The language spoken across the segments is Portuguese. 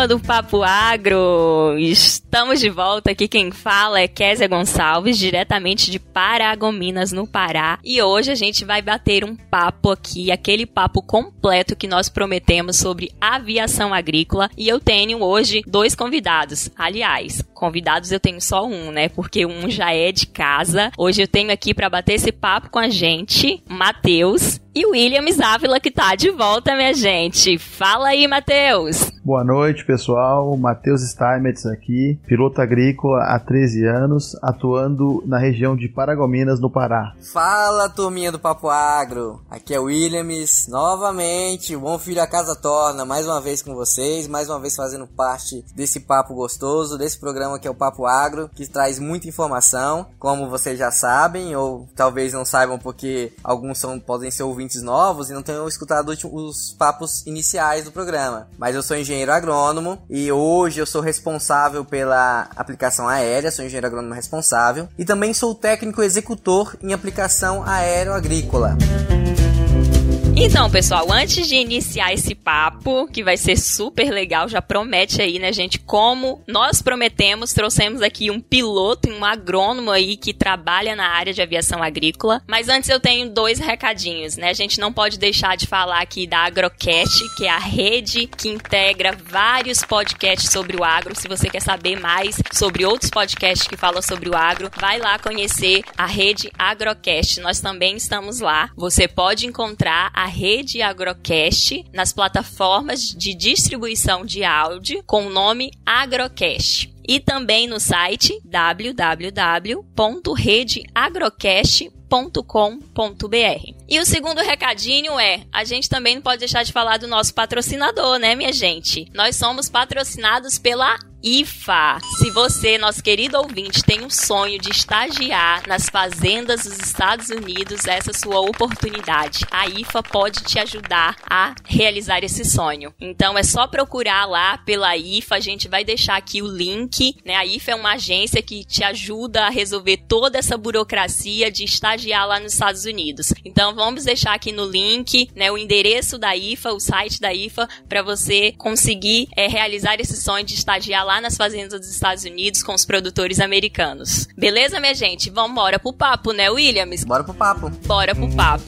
Turma do Papo Agro! Estamos de volta aqui. Quem fala é Késia Gonçalves, diretamente de Paragominas, no Pará. E hoje a gente vai bater um papo aqui, aquele papo completo que nós prometemos sobre aviação agrícola. E eu tenho hoje dois convidados. Aliás, convidados eu tenho só um, né? Porque um já é de casa. Hoje eu tenho aqui para bater esse papo com a gente, Matheus. E Williams Ávila que tá de volta, minha gente. Fala aí, Matheus. Boa noite, pessoal. Matheus Steinmetz aqui, piloto agrícola há 13 anos, atuando na região de Paragominas, no Pará. Fala, turminha do Papo Agro. Aqui é o Williams, novamente, o bom filho a casa torna, mais uma vez com vocês, mais uma vez fazendo parte desse papo gostoso, desse programa que é o Papo Agro, que traz muita informação, como vocês já sabem, ou talvez não saibam porque alguns são, podem ser ouvidos ouvintes novos e não tenham escutado os papos iniciais do programa. Mas eu sou engenheiro agrônomo e hoje eu sou responsável pela aplicação aérea, sou engenheiro agrônomo responsável e também sou técnico executor em aplicação aérea-agrícola. Então, pessoal, antes de iniciar esse papo, que vai ser super legal, já promete aí, né, gente? Como nós prometemos, trouxemos aqui um piloto, um agrônomo aí que trabalha na área de aviação agrícola. Mas antes eu tenho dois recadinhos, né? A gente não pode deixar de falar aqui da Agrocast, que é a rede que integra vários podcasts sobre o agro. Se você quer saber mais sobre outros podcasts que falam sobre o agro, vai lá conhecer a rede Agrocast. Nós também estamos lá. Você pode encontrar a rede Agrocast nas plataformas de distribuição de áudio com o nome Agrocast e também no site www.redeagrocast.com.br. E o segundo recadinho é: a gente também não pode deixar de falar do nosso patrocinador, né, minha gente? Nós somos patrocinados pela IFA. Se você, nosso querido ouvinte, tem um sonho de estagiar nas fazendas dos Estados Unidos, essa é a sua oportunidade. A IFA pode te ajudar a realizar esse sonho. Então é só procurar lá pela IFA, a gente vai deixar aqui o link, né? A IFA é uma agência que te ajuda a resolver toda essa burocracia de estagiar lá nos Estados Unidos. Então vamos deixar aqui no link, né, o endereço da IFA, o site da IFA para você conseguir é, realizar esse sonho de estagiar lá lá nas fazendas dos Estados Unidos com os produtores americanos. Beleza, minha gente? Vamos embora pro papo, né, Williams? Bora pro papo. Bora pro papo.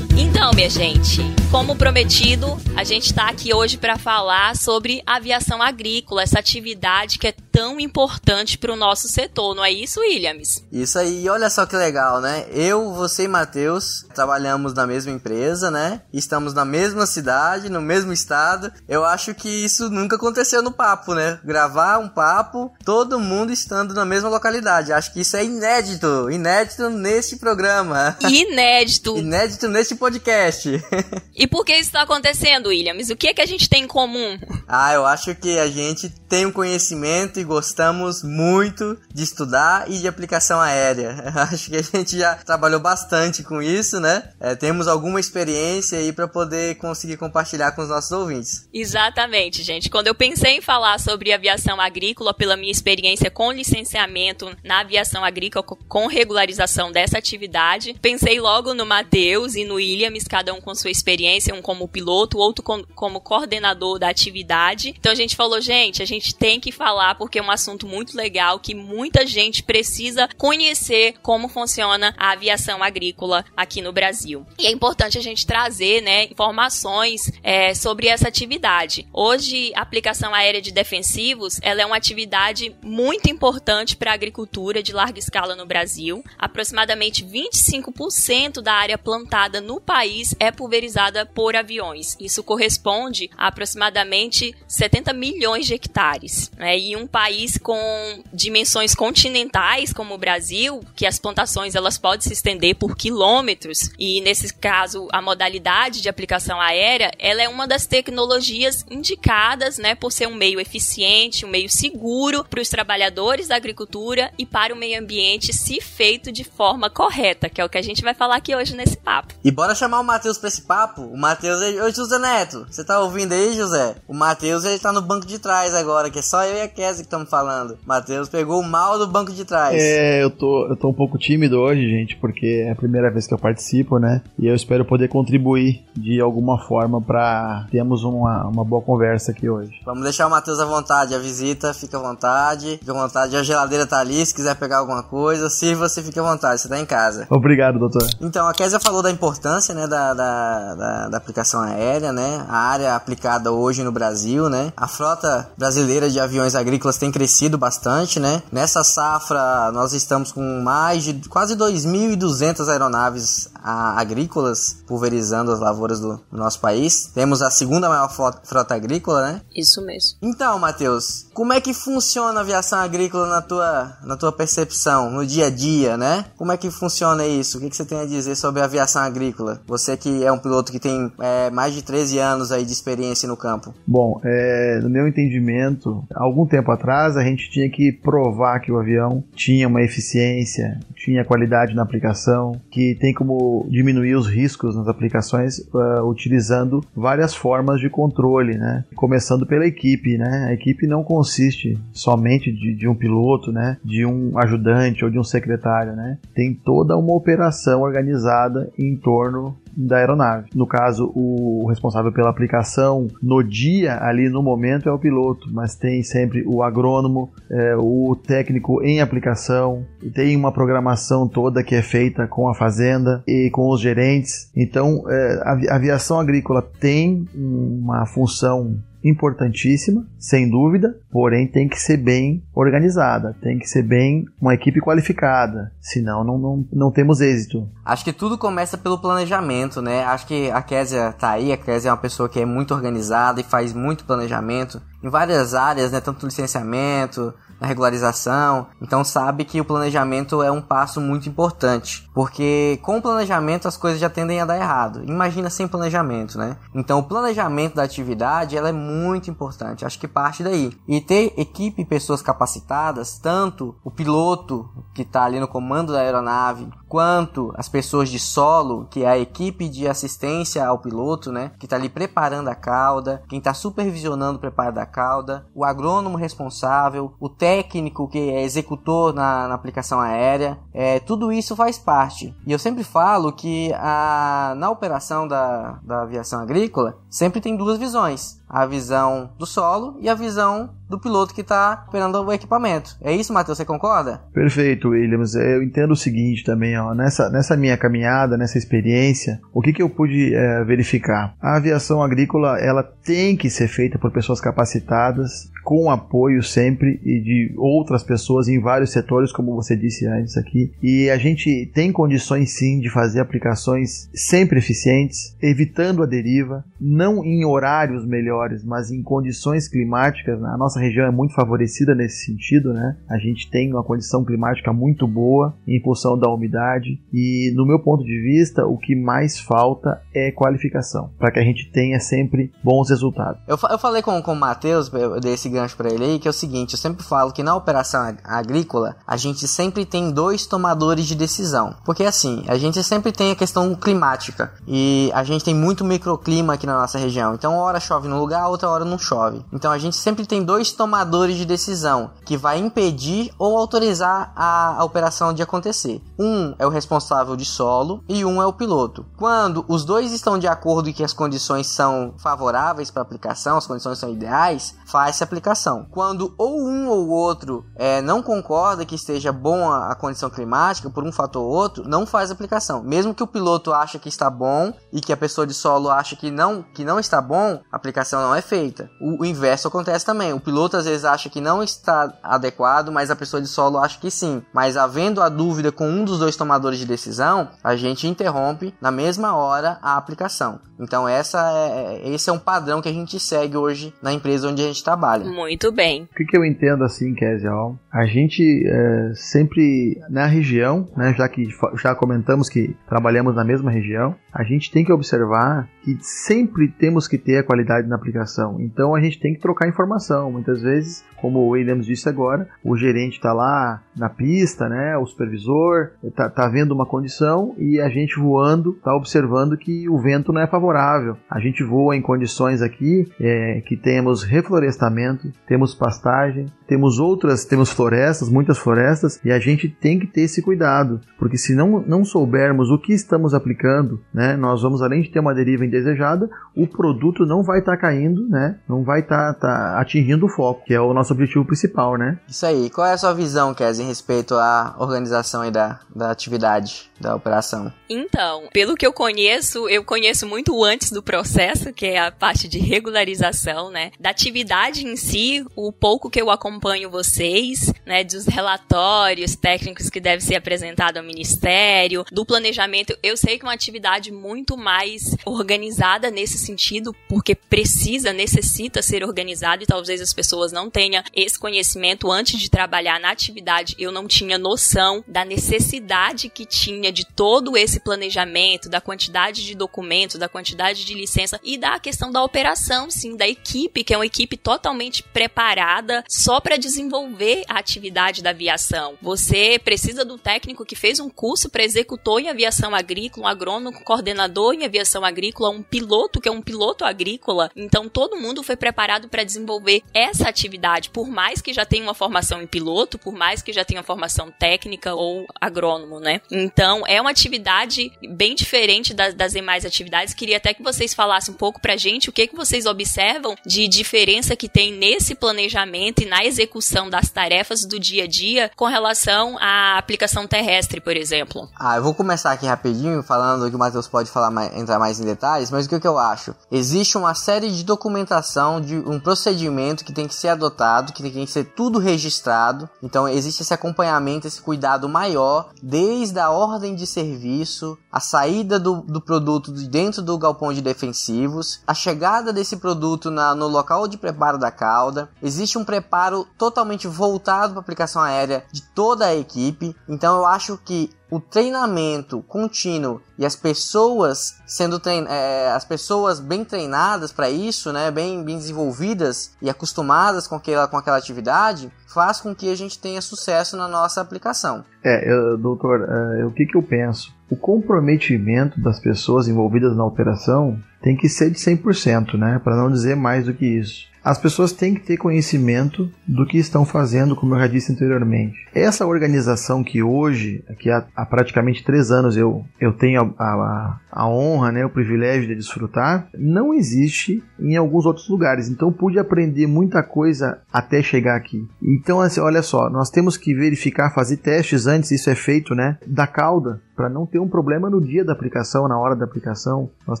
Então, minha gente, como prometido, a gente está aqui hoje para falar sobre aviação agrícola, essa atividade que é tão importante para o nosso setor, não é isso, Williams? Isso aí, olha só que legal, né? Eu, você e Matheus trabalhamos na mesma empresa, né? Estamos na mesma cidade, no mesmo estado. Eu acho que isso nunca aconteceu no papo, né? Gravar um papo, todo mundo estando na mesma localidade. Acho que isso é inédito, inédito neste programa. Inédito. inédito neste podcast. e por que isso está acontecendo, Williams? O que é que a gente tem em comum? Ah, eu acho que a gente tem um conhecimento e gostamos muito de estudar e de aplicação aérea. Acho que a gente já trabalhou bastante com isso, né? É, temos alguma experiência aí para poder conseguir compartilhar com os nossos ouvintes. Exatamente, gente. Quando eu pensei em falar sobre aviação agrícola, pela minha experiência com licenciamento na aviação agrícola, com regularização dessa atividade, pensei logo no Matheus e no Williams, cada um com sua experiência, um como piloto, outro como coordenador da atividade. Então a gente falou, gente, a gente tem que falar porque é um assunto muito legal que muita gente precisa conhecer como funciona a aviação agrícola aqui no Brasil. E é importante a gente trazer né, informações é, sobre essa atividade. Hoje, a aplicação aérea de defensivos ela é uma atividade muito importante para a agricultura de larga escala no Brasil. Aproximadamente 25% da área plantada no país é pulverizada por aviões. Isso corresponde a aproximadamente 70 milhões de hectares. Né? E um país com dimensões continentais como o Brasil, que as plantações elas podem se estender por quilômetros e nesse caso a modalidade de aplicação aérea, ela é uma das tecnologias indicadas, né, por ser um meio eficiente, um meio seguro para os trabalhadores da agricultura e para o meio ambiente se feito de forma correta, que é o que a gente vai falar aqui hoje nesse papo. E bora chamar o Matheus para esse papo? O Matheus, oi José Neto, você tá ouvindo aí, José? O Matheus ele tá no banco de trás agora, que é só eu e a Kézia estamos falando. Matheus pegou o mal do banco de trás. É, eu tô, eu tô um pouco tímido hoje, gente, porque é a primeira vez que eu participo, né? E eu espero poder contribuir de alguma forma para termos uma, uma boa conversa aqui hoje. Vamos deixar o Matheus à vontade, a visita fica à vontade, fica à vontade, a geladeira tá ali, se quiser pegar alguma coisa, se você fica à vontade, você tá em casa. Obrigado, doutor. Então, a Kézia falou da importância, né, da, da, da, da aplicação aérea, né, a área aplicada hoje no Brasil, né, a frota brasileira de aviões agrícolas tem crescido bastante, né, nessa safra nós estamos com mais de quase 2.200 aeronaves agrícolas pulverizando as lavouras do, do, nosso país. Temos a segunda maior frota agrícola, né? Isso mesmo. Então, Matheus, como é que funciona a aviação agrícola na tua, na tua percepção, no dia a dia, né? Como é que funciona isso? O que, que você tem a dizer sobre a aviação agrícola? Você que é um piloto que tem é, mais de 13 anos aí de experiência no campo. Bom, é, no meu entendimento, algum tempo atrás a gente tinha que provar que o avião tinha uma eficiência, tinha qualidade na aplicação, que tem como diminuir os riscos nas aplicações uh, utilizando várias formas de controle, né? Começando pela equipe, né? A equipe não consiste somente de, de um piloto, né? De um ajudante ou de um secretário, né? Tem toda uma operação organizada em torno da aeronave. No caso, o responsável pela aplicação no dia, ali no momento, é o piloto, mas tem sempre o agrônomo, é, o técnico em aplicação, e tem uma programação toda que é feita com a fazenda e com os gerentes. Então, é, a aviação agrícola tem uma função importantíssima, sem dúvida, porém tem que ser bem organizada, tem que ser bem uma equipe qualificada, senão não, não, não temos êxito. Acho que tudo começa pelo planejamento, né? Acho que a Késia tá aí, a Késia é uma pessoa que é muito organizada e faz muito planejamento em várias áreas, né? Tanto licenciamento, na regularização. Então sabe que o planejamento é um passo muito importante, porque com o planejamento as coisas já tendem a dar errado. Imagina sem planejamento, né? Então o planejamento da atividade ela é muito importante. Acho que parte daí. E ter equipe e pessoas capacitadas, tanto o piloto que está ali no comando da aeronave, quanto as pessoas de solo, que é a equipe de assistência ao piloto, né, que está ali preparando a cauda, quem está supervisionando o preparo da cauda, o agrônomo responsável, o técnico que é executor na, na aplicação aérea, é, tudo isso faz parte. E eu sempre falo que a, na operação da, da aviação agrícola sempre tem duas visões a visão do solo e a visão do piloto que está operando o equipamento. É isso, Matheus? Você concorda? Perfeito, Williams. Eu entendo o seguinte também, ó, nessa, nessa minha caminhada, nessa experiência, o que, que eu pude é, verificar? A aviação agrícola ela tem que ser feita por pessoas capacitadas, com apoio sempre e de outras pessoas em vários setores, como você disse antes aqui. E a gente tem condições sim de fazer aplicações sempre eficientes, evitando a deriva, não em horários melhores melhores, mas em condições climáticas, né? a nossa região é muito favorecida nesse sentido, né? A gente tem uma condição climática muito boa em função da umidade e, no meu ponto de vista, o que mais falta é qualificação, para que a gente tenha sempre bons resultados. Eu, eu falei com, com o Matheus, eu dei esse gancho para ele aí, que é o seguinte, eu sempre falo que na operação agrícola, a gente sempre tem dois tomadores de decisão, porque assim, a gente sempre tem a questão climática e a gente tem muito microclima aqui na nossa região, então uma hora chove num lugar, outra hora não chove. Então a gente sempre tem dois tomadores de decisão que vai impedir ou autorizar a, a operação de acontecer. Um é o responsável de solo e um é o piloto. Quando os dois estão de acordo e que as condições são favoráveis para aplicação, as condições são ideais, faz-se aplicação. Quando ou um ou outro é, não concorda que esteja bom a, condição climática por um fator ou outro, não faz aplicação. Mesmo que o piloto ache que está bom e que a pessoa de solo acha que não, que não está bom, a aplicação não é feita. O, o inverso acontece também. O piloto piloto às vezes acha que não está adequado, mas a pessoa de solo acha que sim. Mas havendo a dúvida com um dos dois tomadores de decisão, a gente interrompe na mesma hora a aplicação. Então essa é, é esse é um padrão que a gente segue hoje na empresa onde a gente trabalha. Muito bem. O que, que eu entendo assim, Kézia? A gente é, sempre na região, né, já que já comentamos que trabalhamos na mesma região, a gente tem que observar que sempre temos que ter a qualidade na aplicação. Então a gente tem que trocar informação. Muitas vezes, como o Williams disse agora, o gerente está lá na pista, né, o supervisor está tá vendo uma condição e a gente voando está observando que o vento não é favorável. A gente voa em condições aqui é, que temos reflorestamento, temos pastagem, temos outras, temos florestas, muitas florestas, e a gente tem que ter esse cuidado, porque se não, não soubermos o que estamos aplicando, né, nós vamos, além de ter uma deriva indesejada, o produto não vai estar tá caindo, né, não vai estar tá, tá atingindo o foco, que é o nosso objetivo principal, né. Isso aí. Qual é a sua visão, em respeito à organização e da, da atividade, da operação? Então, pelo que eu conheço, eu conheço muito antes do processo, que é a parte de regularização, né, da atividade em si, o pouco que eu acompanho vocês, né, dos relatórios técnicos que devem ser apresentados ao Ministério, do planejamento. Eu sei que é uma atividade muito mais organizada nesse sentido, porque precisa, necessita ser organizado e talvez as pessoas não tenham esse conhecimento antes de trabalhar na atividade. Eu não tinha noção da necessidade que tinha de todo esse planejamento, da quantidade de documentos, da quantidade de licença e da questão da operação, sim, da equipe, que é uma equipe totalmente preparada só para desenvolver a atividade da aviação. Você precisa do técnico que fez um curso para executor em aviação agrícola, um agrônomo coordenador em aviação agrícola, um piloto que é um piloto agrícola. Então todo mundo foi preparado para desenvolver essa atividade, por mais que já tenha uma formação em piloto, por mais que já tenha uma formação técnica ou agrônomo, né? Então é uma atividade bem diferente das, das demais atividades. Queria até que vocês falassem um pouco pra gente o que, que vocês observam de diferença que tem nesse planejamento e na execução das tarefas do dia a dia com relação à aplicação terrestre, por exemplo? Ah, eu vou começar aqui rapidinho, falando que o Matheus pode falar mais, entrar mais em detalhes, mas o que, que eu acho? Existe uma série de documentação, de um procedimento que tem que ser adotado, que tem que ser tudo registrado. Então existe esse acompanhamento, esse cuidado maior, desde a ordem de serviço, a saída do, do produto de dentro do galpão de defensivos, a chegada desse produto na, no local de preparo da cauda. Existe um preparo totalmente voltado para aplicação aérea de toda a equipe. Então eu acho que o treinamento contínuo e as pessoas sendo trein é, as pessoas bem treinadas para isso, né, bem, bem desenvolvidas e acostumadas com aquela, com aquela atividade, faz com que a gente tenha sucesso na nossa aplicação. É, eu, doutor, é, o que, que eu penso? O comprometimento das pessoas envolvidas na operação tem que ser de 100%, né, para não dizer mais do que isso. As pessoas têm que ter conhecimento do que estão fazendo, como eu já disse anteriormente. Essa organização que hoje, que há, há praticamente três anos eu, eu tenho a, a, a, honra, né, o privilégio de desfrutar, não existe em alguns outros lugares. Então pude aprender muita coisa até chegar aqui. Então, assim, olha só, nós temos que verificar, fazer testes antes, isso é feito, né, da cauda, para não ter um problema no dia da aplicação, na hora da aplicação. Nós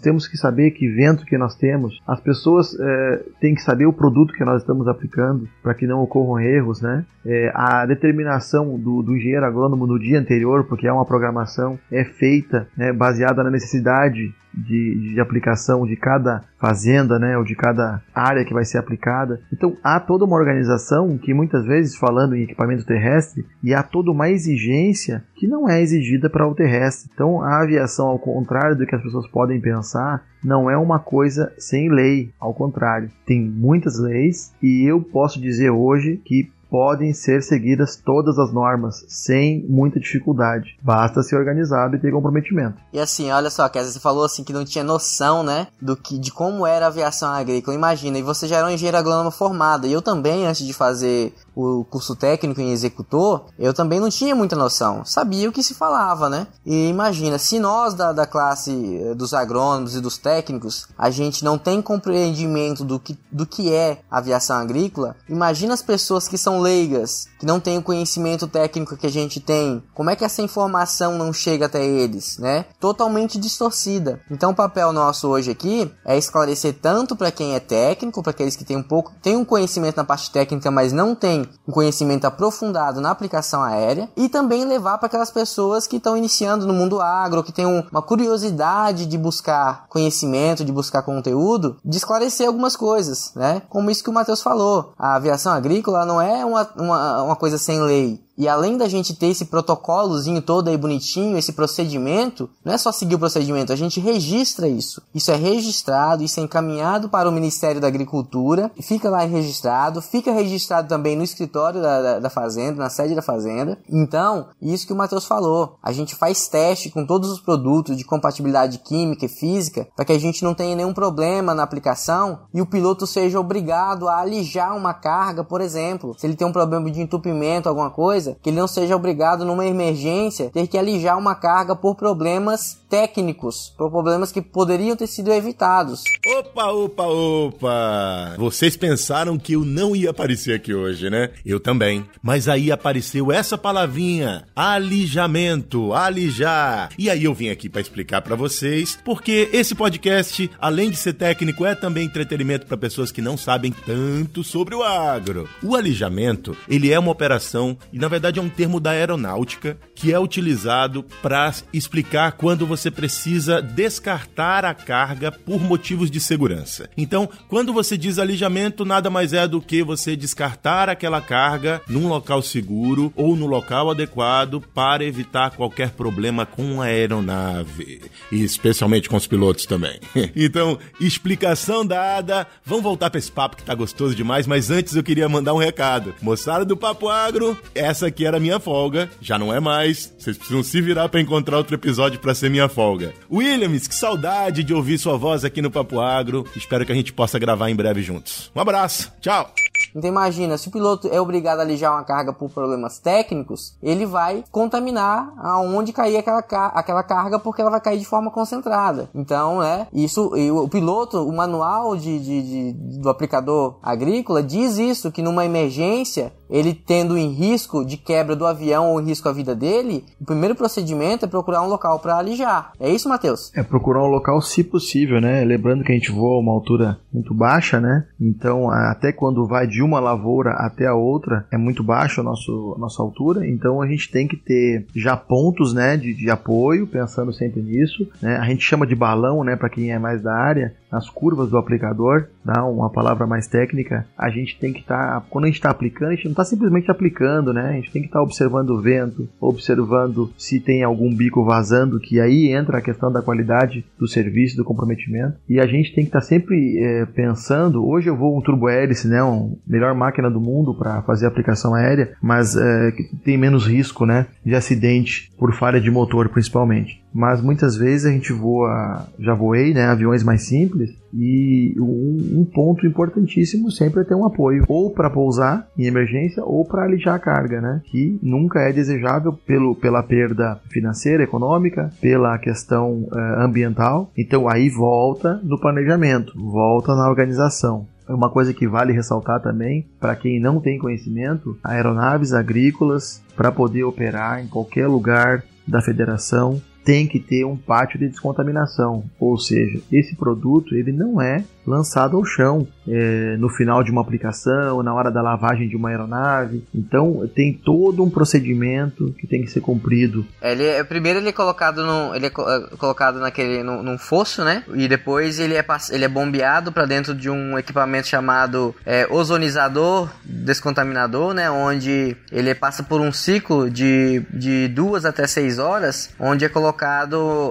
temos que saber que vento que nós temos. As pessoas é, têm que saber o produto que nós estamos aplicando para que não ocorram erros, né? É, a determinação do, do, engenheiro agrônomo no dia anterior, porque é uma programação, é feita né, baseada na necessidade de, de aplicação de cada fazenda, né, ou de cada área que vai ser aplicada. Então há toda uma organização que muitas vezes falando em equipamento terrestre e há toda uma exigência que não é exigida para o terrestre. Então a aviação, ao contrário do que as pessoas podem pensar, não é uma coisa sem lei, ao contrário, tem muitas leis e eu posso dizer hoje que podem ser seguidas todas as normas sem muita dificuldade. Basta ser organizado e ter comprometimento. E assim, olha só, Kézia, você falou assim que não tinha noção, né, do que de como era a aviação agrícola. Imagina, e você já era um engenheiro agrônomo formado. E eu também, antes de fazer o curso técnico em executor, eu também não tinha muita noção. Sabia o que se falava, né? E imagina, se nós da, da classe eh, dos agrônomos e dos técnicos, a gente não tem compreendimento do que, do que é aviação agrícola, imagina as pessoas que são leigas, que não têm o conhecimento técnico que a gente tem, como é que essa informação não chega até eles, né? Totalmente distorcida. Então o papel nosso hoje aqui é esclarecer tanto para quem é técnico, para aqueles que têm um pouco, têm um conhecimento na parte técnica, mas não têm um conhecimento aprofundado na aplicação aérea, e também levar para aquelas pessoas que estão iniciando no mundo agro, que têm uma curiosidade de buscar conhecimento, de buscar conteúdo, de esclarecer algumas coisas, né? Como isso que o Matheus falou. A aviação agrícola não é uma, uma, uma coisa sem lei. E além da gente ter esse protocolozinho todo aí bonitinho, esse procedimento, não é só seguir o procedimento, a gente registra isso. Isso é registrado, isso é encaminhado para o Ministério da Agricultura, fica lá registrado, fica registrado também no escritório da, da, da Fazenda, na sede da Fazenda. Então, isso que o Matheus falou, a gente faz teste com todos os produtos de compatibilidade química e física para que a gente não tenha nenhum problema na aplicação e o piloto seja obrigado a alijar uma carga, por exemplo, se ele tem um problema de entupimento, alguma coisa coisa que ele não seja obrigado numa emergência ter que alijar uma carga por problemas técnicos, por problemas que poderiam ter sido evitados. Opa, opa, opa! Vocês pensaram que eu não ia aparecer aqui hoje, né? Eu também. Mas aí apareceu essa palavrinha, alijamento, alijar. E aí eu vim aqui para explicar para vocês, porque esse podcast, além de ser técnico, é também entretenimento para pessoas que não sabem tanto sobre o agro. O alijamento, ele é uma operação e na verdade verdade é um termo da aeronáutica que é utilizado para explicar quando você precisa descartar a carga por motivos de segurança. Então, quando você diz alijamento, nada mais é do que você descartar aquela carga num local seguro ou no local adequado para evitar qualquer problema com a aeronave, e especialmente com os pilotos também. então, explicação dada. Vamos voltar para esse papo que tá gostoso demais, mas antes eu queria mandar um recado. Moçada do Papo Agro, essa aqui era minha folga, já não é mais. Vocês precisam se virar para encontrar outro episódio para ser minha folga. Williams, que saudade de ouvir sua voz aqui no Papo Agro. Espero que a gente possa gravar em breve juntos. Um abraço, tchau! Então imagina, se o piloto é obrigado a alijar uma carga por problemas técnicos, ele vai contaminar aonde cair aquela, aquela carga porque ela vai cair de forma concentrada. Então, é isso. o piloto, o manual de, de, de, do aplicador agrícola diz isso que numa emergência ele tendo em risco de quebra do avião ou em risco a vida dele, o primeiro procedimento é procurar um local para alijar. É isso, Matheus? É procurar um local se possível, né? Lembrando que a gente voa a uma altura muito baixa, né? Então, até quando vai de uma lavoura até a outra, é muito baixo a, nosso, a nossa altura. Então, a gente tem que ter já pontos, né, de, de apoio, pensando sempre nisso. Né? A gente chama de balão, né, para quem é mais da área, nas curvas do aplicador, dá uma palavra mais técnica. A gente tem que estar, tá, quando a gente está aplicando, a gente não está simplesmente aplicando, né? A gente tem que estar tá observando o vento, observando se tem algum bico vazando, que aí entra a questão da qualidade do serviço, do comprometimento. E a gente tem que estar tá sempre é, pensando. Hoje eu vou um turbo hélice, né? Uma melhor máquina do mundo para fazer aplicação aérea, mas é, tem menos risco, né? De acidente por falha de motor, principalmente mas muitas vezes a gente voa, já voei, né, aviões mais simples, e um, um ponto importantíssimo sempre é ter um apoio, ou para pousar em emergência, ou para alijar a carga, né, que nunca é desejável pelo, pela perda financeira, econômica, pela questão uh, ambiental. Então aí volta no planejamento, volta na organização. Uma coisa que vale ressaltar também, para quem não tem conhecimento, aeronaves agrícolas, para poder operar em qualquer lugar da federação, tem que ter um pátio de descontaminação, ou seja, esse produto ele não é lançado ao chão é, no final de uma aplicação, na hora da lavagem de uma aeronave. Então tem todo um procedimento que tem que ser cumprido. Ele é, primeiro ele é colocado no, ele é, é colocado naquele no, num fosso, né? E depois ele é ele é bombeado para dentro de um equipamento chamado é, ozonizador descontaminador, né? Onde ele passa por um ciclo de, de duas até seis horas, onde é colocado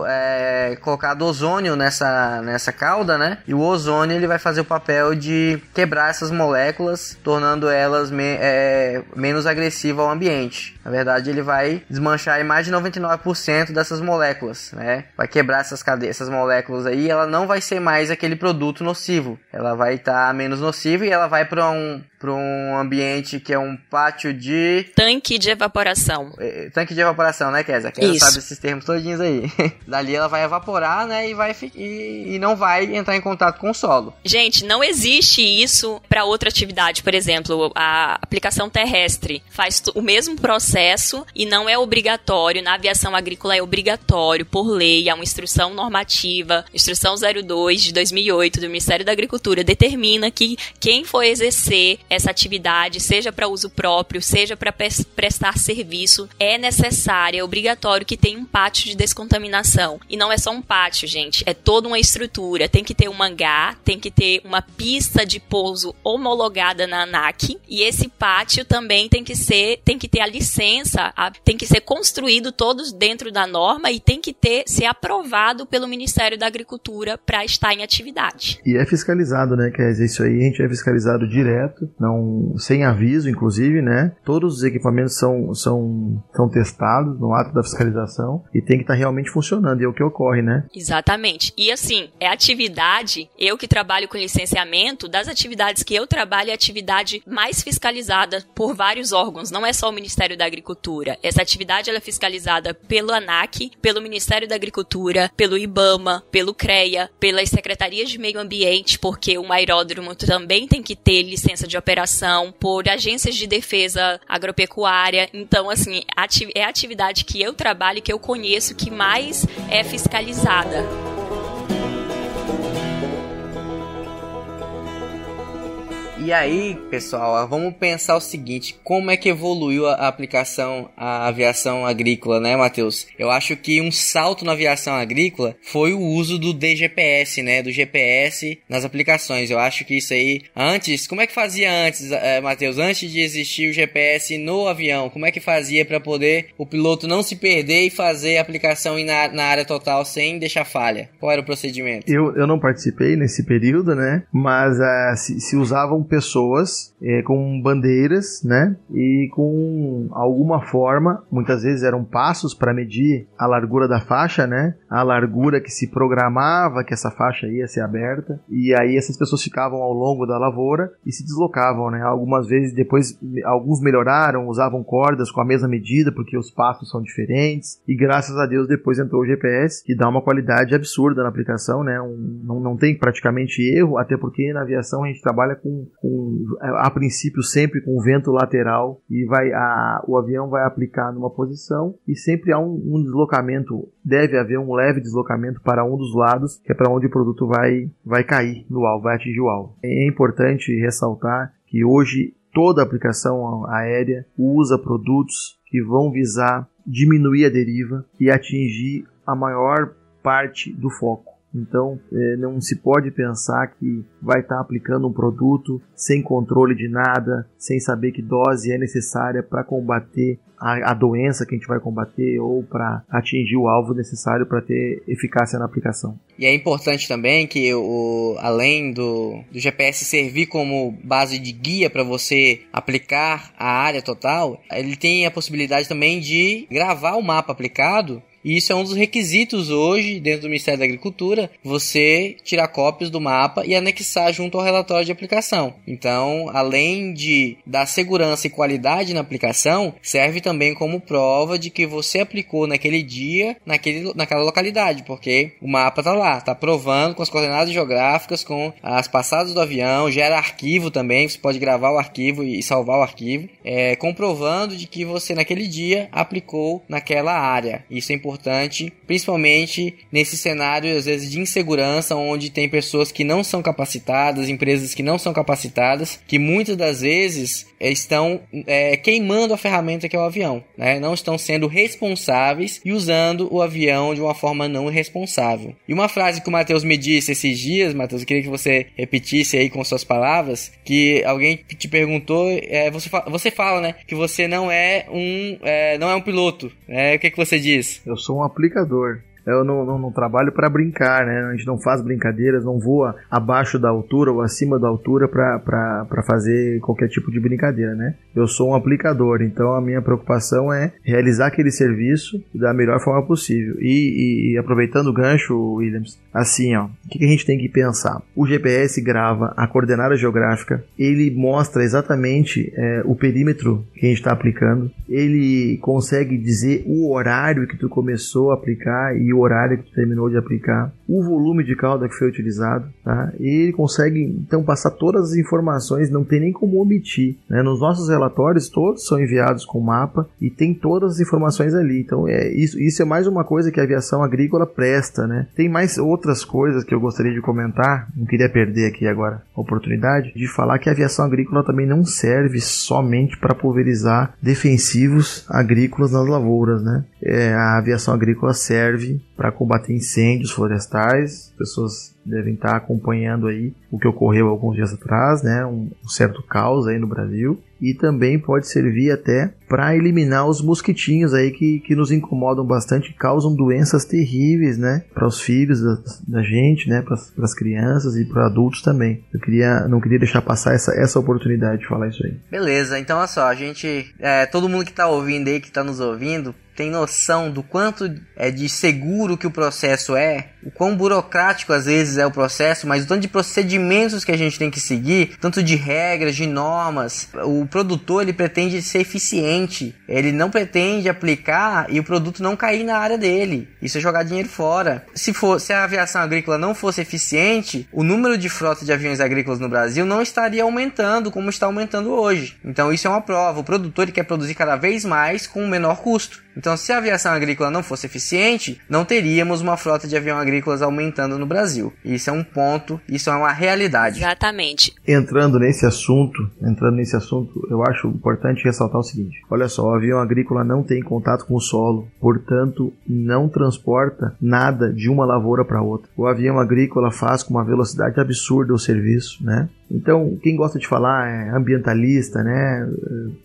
é, colocado ozônio nessa nessa cauda, né? E o ozônio ele vai fazer o papel de quebrar essas moléculas, tornando elas me, é, menos agressivas ao ambiente. Na verdade, ele vai desmanchar mais de 99% dessas moléculas, né? Vai quebrar essas, essas moléculas aí, ela não vai ser mais aquele produto nocivo. Ela vai estar tá menos nociva e ela vai para um para um ambiente que é um pátio de. Tanque de evaporação. É, tanque de evaporação, né, Kézia? Kézia Isso. sabe esses termos todinhos aí. Dali ela vai evaporar, né, e, vai, fi- e, e não vai entrar em contato com o solo. Gente, não existe isso para outra atividade. Por exemplo, a aplicação terrestre faz o mesmo processo e não é obrigatório. Na aviação agrícola é obrigatório, por lei, há uma instrução normativa, instrução 02 de 2008 do Ministério da Agricultura, determina que quem for exercer essa atividade, seja para uso próprio, seja para prestar serviço, é necessário, é obrigatório que tenha um pátio de descontaminação. E não é só um pátio, gente, é toda uma estrutura. Tem que ter um mangá, tem que ter uma pista de pouso homologada na ANAC, e esse pátio também tem que ser, tem que ter a licença, a- tem que ser construído todos dentro da norma e tem que ter ser aprovado pelo Ministério da Agricultura para estar em atividade. E é fiscalizado, né? Quer dizer, isso aí a gente é fiscalizado direto, não sem aviso, inclusive, né? Todos os equipamentos são, são, são testados no ato da fiscalização e tem que estar realmente funcionando, e é o que ocorre, né? Exatamente. E assim, é atividade, eu que trabalho com licenciamento, das atividades que eu trabalho é a atividade mais fiscalizada por vários órgãos, não é só o Ministério da Agricultura. Essa atividade ela é fiscalizada pelo ANAC, pelo Ministério da Agricultura, pelo IBAMA, pelo CREA, pelas secretarias de meio ambiente, porque o aeródromo também tem que ter licença de operação, por agências de defesa agropecuária. Então, assim, ati- é a atividade que eu trabalho, que eu conheço, que mais é fiscalizada. E aí, pessoal, vamos pensar o seguinte: como é que evoluiu a aplicação à aviação agrícola, né, Matheus? Eu acho que um salto na aviação agrícola foi o uso do DGPS, né, do GPS nas aplicações. Eu acho que isso aí, antes, como é que fazia antes, eh, Matheus? Antes de existir o GPS no avião, como é que fazia para poder o piloto não se perder e fazer a aplicação na, na área total sem deixar falha? Qual era o procedimento? Eu, eu não participei nesse período, né? Mas ah, se, se usavam pessoas eh, com bandeiras, né? E com alguma forma, muitas vezes eram passos para medir a largura da faixa, né? A largura que se programava que essa faixa ia ser aberta. E aí essas pessoas ficavam ao longo da lavoura e se deslocavam, né? Algumas vezes depois alguns melhoraram, usavam cordas com a mesma medida porque os passos são diferentes. E graças a Deus depois entrou o GPS que dá uma qualidade absurda na aplicação, né? Um- não, não tem praticamente erro, até porque na aviação a gente trabalha com, com a princípio sempre com vento lateral e vai a, o avião vai aplicar numa posição e sempre há um, um deslocamento, deve haver um leve deslocamento para um dos lados, que é para onde o produto vai, vai cair no alvo, vai atingir o alvo. É importante ressaltar que hoje toda aplicação aérea usa produtos que vão visar diminuir a deriva e atingir a maior parte do foco. Então, eh, não se pode pensar que vai estar aplicando um produto sem controle de nada, sem saber que dose é necessária para combater a, a doença que a gente vai combater ou para atingir o alvo necessário para ter eficácia na aplicação. E é importante também que o, além do, do GPS servir como base de guia para você aplicar a área total, ele tem a possibilidade também de gravar o mapa aplicado. E isso é um dos requisitos hoje, dentro do Ministério da Agricultura, você tirar cópias do mapa e anexar junto ao relatório de aplicação. Então, além de dar segurança e qualidade na aplicação, serve também como prova de que você aplicou naquele dia, naquele, naquela localidade, porque o mapa tá lá, tá provando com as coordenadas geográficas, com as passadas do avião, gera arquivo também, você pode gravar o arquivo e salvar o arquivo, é, comprovando de que você naquele dia aplicou naquela área. Isso é importante, principalmente nesse cenário às vezes de insegurança, onde tem pessoas que não são capacitadas, empresas que não são capacitadas, que muitas das vezes estão é, queimando a ferramenta que é o avião, né? não estão sendo responsáveis e usando o avião de uma forma não responsável. E uma frase que o Matheus me disse esses dias, Matheus, eu queria que você repetisse aí com suas palavras, que alguém te perguntou, é, você, fa você fala, né, que você não é um, é, não é um piloto, né? O que que você diz? Eu sou um aplicador. Eu não, não, não trabalho para brincar, né? A gente não faz brincadeiras, não voa abaixo da altura ou acima da altura para fazer qualquer tipo de brincadeira, né? Eu sou um aplicador, então a minha preocupação é realizar aquele serviço da melhor forma possível. E, e, e aproveitando o gancho, Williams, assim, ó, o que, que a gente tem que pensar? O GPS grava a coordenada geográfica, ele mostra exatamente é, o perímetro que a gente está aplicando, ele consegue dizer o horário que tu começou a aplicar e o horário que terminou de aplicar, o volume de cauda que foi utilizado, tá? E ele consegue então passar todas as informações, não tem nem como omitir. Né? Nos nossos relatórios todos são enviados com mapa e tem todas as informações ali. Então é isso, isso é mais uma coisa que a aviação agrícola presta, né? Tem mais outras coisas que eu gostaria de comentar, não queria perder aqui agora a oportunidade de falar que a aviação agrícola também não serve somente para pulverizar defensivos agrícolas nas lavouras, né? É, a aviação agrícola serve para combater incêndios florestais. As pessoas devem estar acompanhando aí o que ocorreu alguns dias atrás, né? Um certo caos aí no Brasil. E também pode servir até para eliminar os mosquitinhos aí que, que nos incomodam bastante, causam doenças terríveis, né? Para os filhos da, da gente, né? Para as crianças e para adultos também. Eu queria, não queria deixar passar essa, essa oportunidade de falar isso aí. Beleza, então olha só, a gente, é, todo mundo que está ouvindo aí, que está nos ouvindo, tem noção do quanto é de seguro que o processo é, o quão burocrático às vezes é o processo, mas o tanto de procedimentos que a gente tem que seguir, tanto de regras, de normas. O produtor ele pretende ser eficiente, ele não pretende aplicar e o produto não cair na área dele. Isso é jogar dinheiro fora. Se for, se a aviação agrícola não fosse eficiente, o número de frota de aviões agrícolas no Brasil não estaria aumentando como está aumentando hoje. Então isso é uma prova. O produtor ele quer produzir cada vez mais com o menor custo. Então, se a aviação agrícola não fosse eficiente, não teríamos uma frota de aviões agrícolas aumentando no Brasil. Isso é um ponto, isso é uma realidade. Exatamente. Entrando nesse assunto, entrando nesse assunto, eu acho importante ressaltar o seguinte: olha só, o avião agrícola não tem contato com o solo, portanto, não transporta nada de uma lavoura para outra. O avião agrícola faz com uma velocidade absurda o serviço, né? Então, quem gosta de falar é ambientalista, né?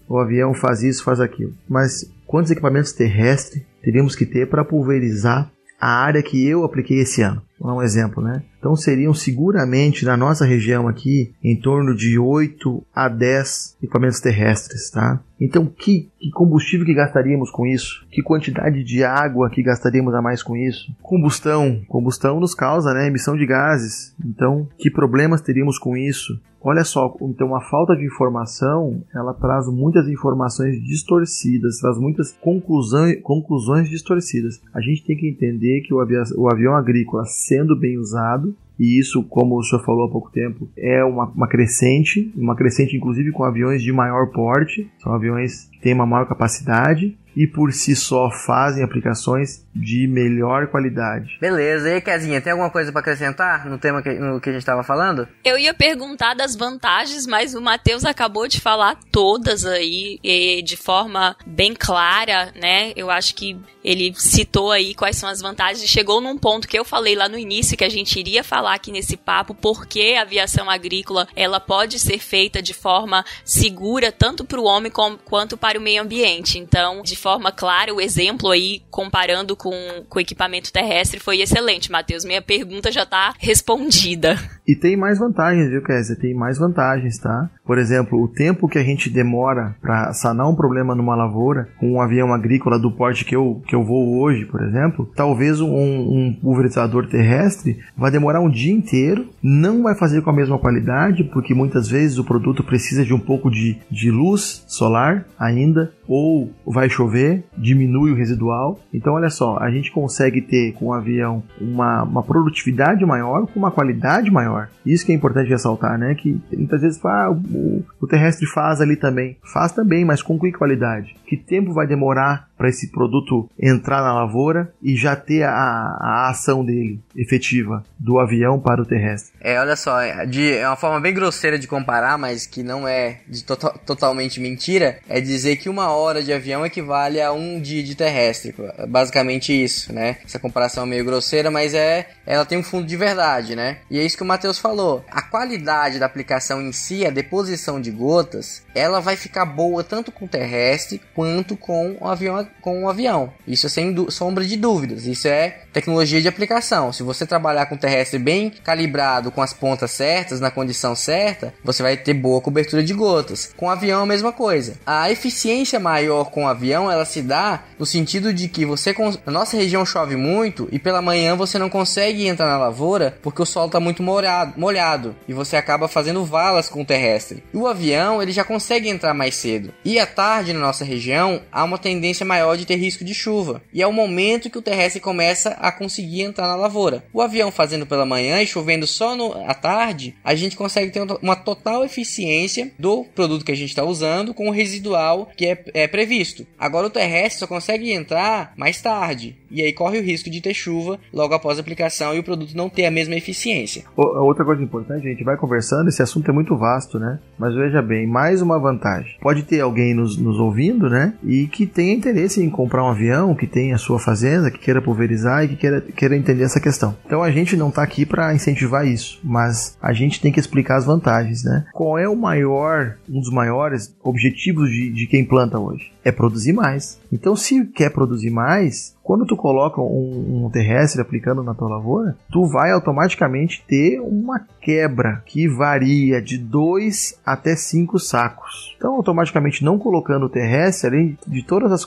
O avião faz isso, faz aquilo. Mas quantos equipamentos terrestres teríamos que ter para pulverizar a área que eu apliquei esse ano? Vou dar um exemplo, né? Então seriam seguramente na nossa região aqui em torno de 8 a 10 equipamentos terrestres, tá? Então que, que, combustível que gastaríamos com isso? Que quantidade de água que gastaríamos a mais com isso? Combustão, combustão nos causa, né, emissão de gases. Então que problemas teríamos com isso? Olha só, então a falta de informação, ela traz muitas informações distorcidas, traz muitas conclusões, conclusões distorcidas. A gente tem que entender que o avião, o avião agrícola, sendo bem usado, e isso, como o senhor falou há pouco tempo, é uma, uma crescente, uma crescente inclusive com aviões de maior porte, são aviões que têm uma maior capacidade e por si só fazem aplicações de melhor qualidade. Beleza, e aí, Kezinha, tem alguma coisa para acrescentar no tema que, no que a gente estava falando? Eu ia perguntar das vantagens, mas o Matheus acabou de falar todas aí de forma bem clara, né? Eu acho que ele citou aí quais são as vantagens e chegou num ponto que eu falei lá no início que a gente iria falar aqui nesse papo, porque a aviação agrícola ela pode ser feita de forma segura tanto para o homem como, quanto para o meio ambiente. Então, de forma clara, o exemplo aí comparando com, com equipamento terrestre foi excelente, Matheus. Minha pergunta já está respondida. E tem mais vantagens, viu, Kézia? Tem mais vantagens, tá? Por exemplo, o tempo que a gente demora para sanar um problema numa lavoura com um avião agrícola do porte que eu, que eu vou hoje, por exemplo, talvez um, um pulverizador terrestre vai demorar um dia inteiro, não vai fazer com a mesma qualidade, porque muitas vezes o produto precisa de um pouco de, de luz solar ainda, ou vai chover, diminui o residual. Então, olha só, a gente consegue ter com o avião uma, uma produtividade maior com uma qualidade maior. Isso que é importante ressaltar, né? Que muitas vezes ah, o, o terrestre faz ali também. Faz também, mas com que qualidade? Que tempo vai demorar para esse produto entrar na lavoura e já ter a, a ação dele efetiva do avião para o terrestre? É, olha só, é, de, é uma forma bem grosseira de comparar, mas que não é de to totalmente mentira, é dizer que uma hora de avião equivale a um dia de terrestre. Basicamente isso, né? Essa comparação é meio grosseira, mas é ela tem um fundo de verdade, né? E é isso que o Matheus falou. A qualidade da aplicação em si, a deposição de gotas, ela vai ficar boa tanto com o terrestre quanto com o avião com o avião. Isso é sem sombra de dúvidas. Isso é tecnologia de aplicação. Se você trabalhar com terrestre bem calibrado, com as pontas certas, na condição certa, você vai ter boa cobertura de gotas. Com avião a mesma coisa. A eficiência maior com avião, ela se dá no sentido de que você na nossa região chove muito e pela manhã você não consegue entrar na lavoura porque o solo está muito molhado, molhado e você acaba fazendo valas com o terrestre. E o avião, ele já consegue entrar mais cedo. E à tarde na nossa região há uma tendência maior de ter risco de chuva. E é o momento que o terrestre começa a conseguir entrar na lavoura. O avião fazendo pela manhã e chovendo só no, à tarde, a gente consegue ter uma total eficiência do produto que a gente está usando com o residual que é, é previsto. Agora o terrestre só consegue entrar mais tarde. E aí corre o risco de ter chuva logo após a aplicação e o produto não ter a mesma eficiência. Outra coisa importante, a gente vai conversando, esse assunto é muito vasto, né? Mas veja bem, mais uma vantagem. Pode ter alguém nos, nos ouvindo, né? E que tenha interesse em comprar um avião, que tenha a sua fazenda, que queira pulverizar e que queira, queira entender essa questão. Então a gente não está aqui para incentivar isso, mas a gente tem que explicar as vantagens, né? Qual é o maior, um dos maiores objetivos de, de quem planta hoje? É produzir mais. Então, se quer produzir mais, quando tu coloca um, um, terrestre aplicando na tua lavoura, tu vai automaticamente ter uma quebra que varia de 2 até 5 sacos. Então, automaticamente não colocando o terrestre, além de todas as,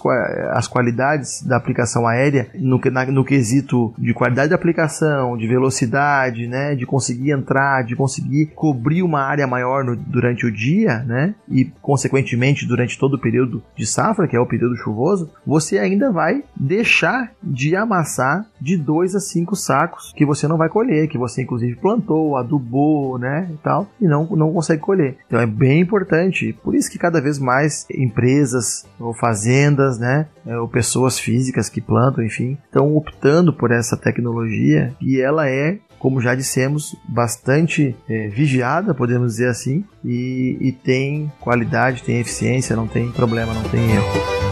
as qualidades da aplicação aérea, no, na, no quesito de qualidade de aplicação, de velocidade, né, de conseguir entrar, de conseguir cobrir uma área maior no, durante o dia, né, e consequentemente durante todo o período de safra, que é o período chuvoso, você ainda vai deixar de amassar de 2 a 5 sacos que você não vai colher, que você inclusive plantou, adubou, né, e tal, e não, não consegue colher. Então é bem importante, por isso que cada vez mais empresas ou fazendas, né, é, ou pessoas físicas que plantam, enfim, estão optando por essa tecnologia e ela é como já dissemos, bastante é, vigiada, podemos dizer assim, e, e tem qualidade, tem eficiência, não tem problema, não tem erro.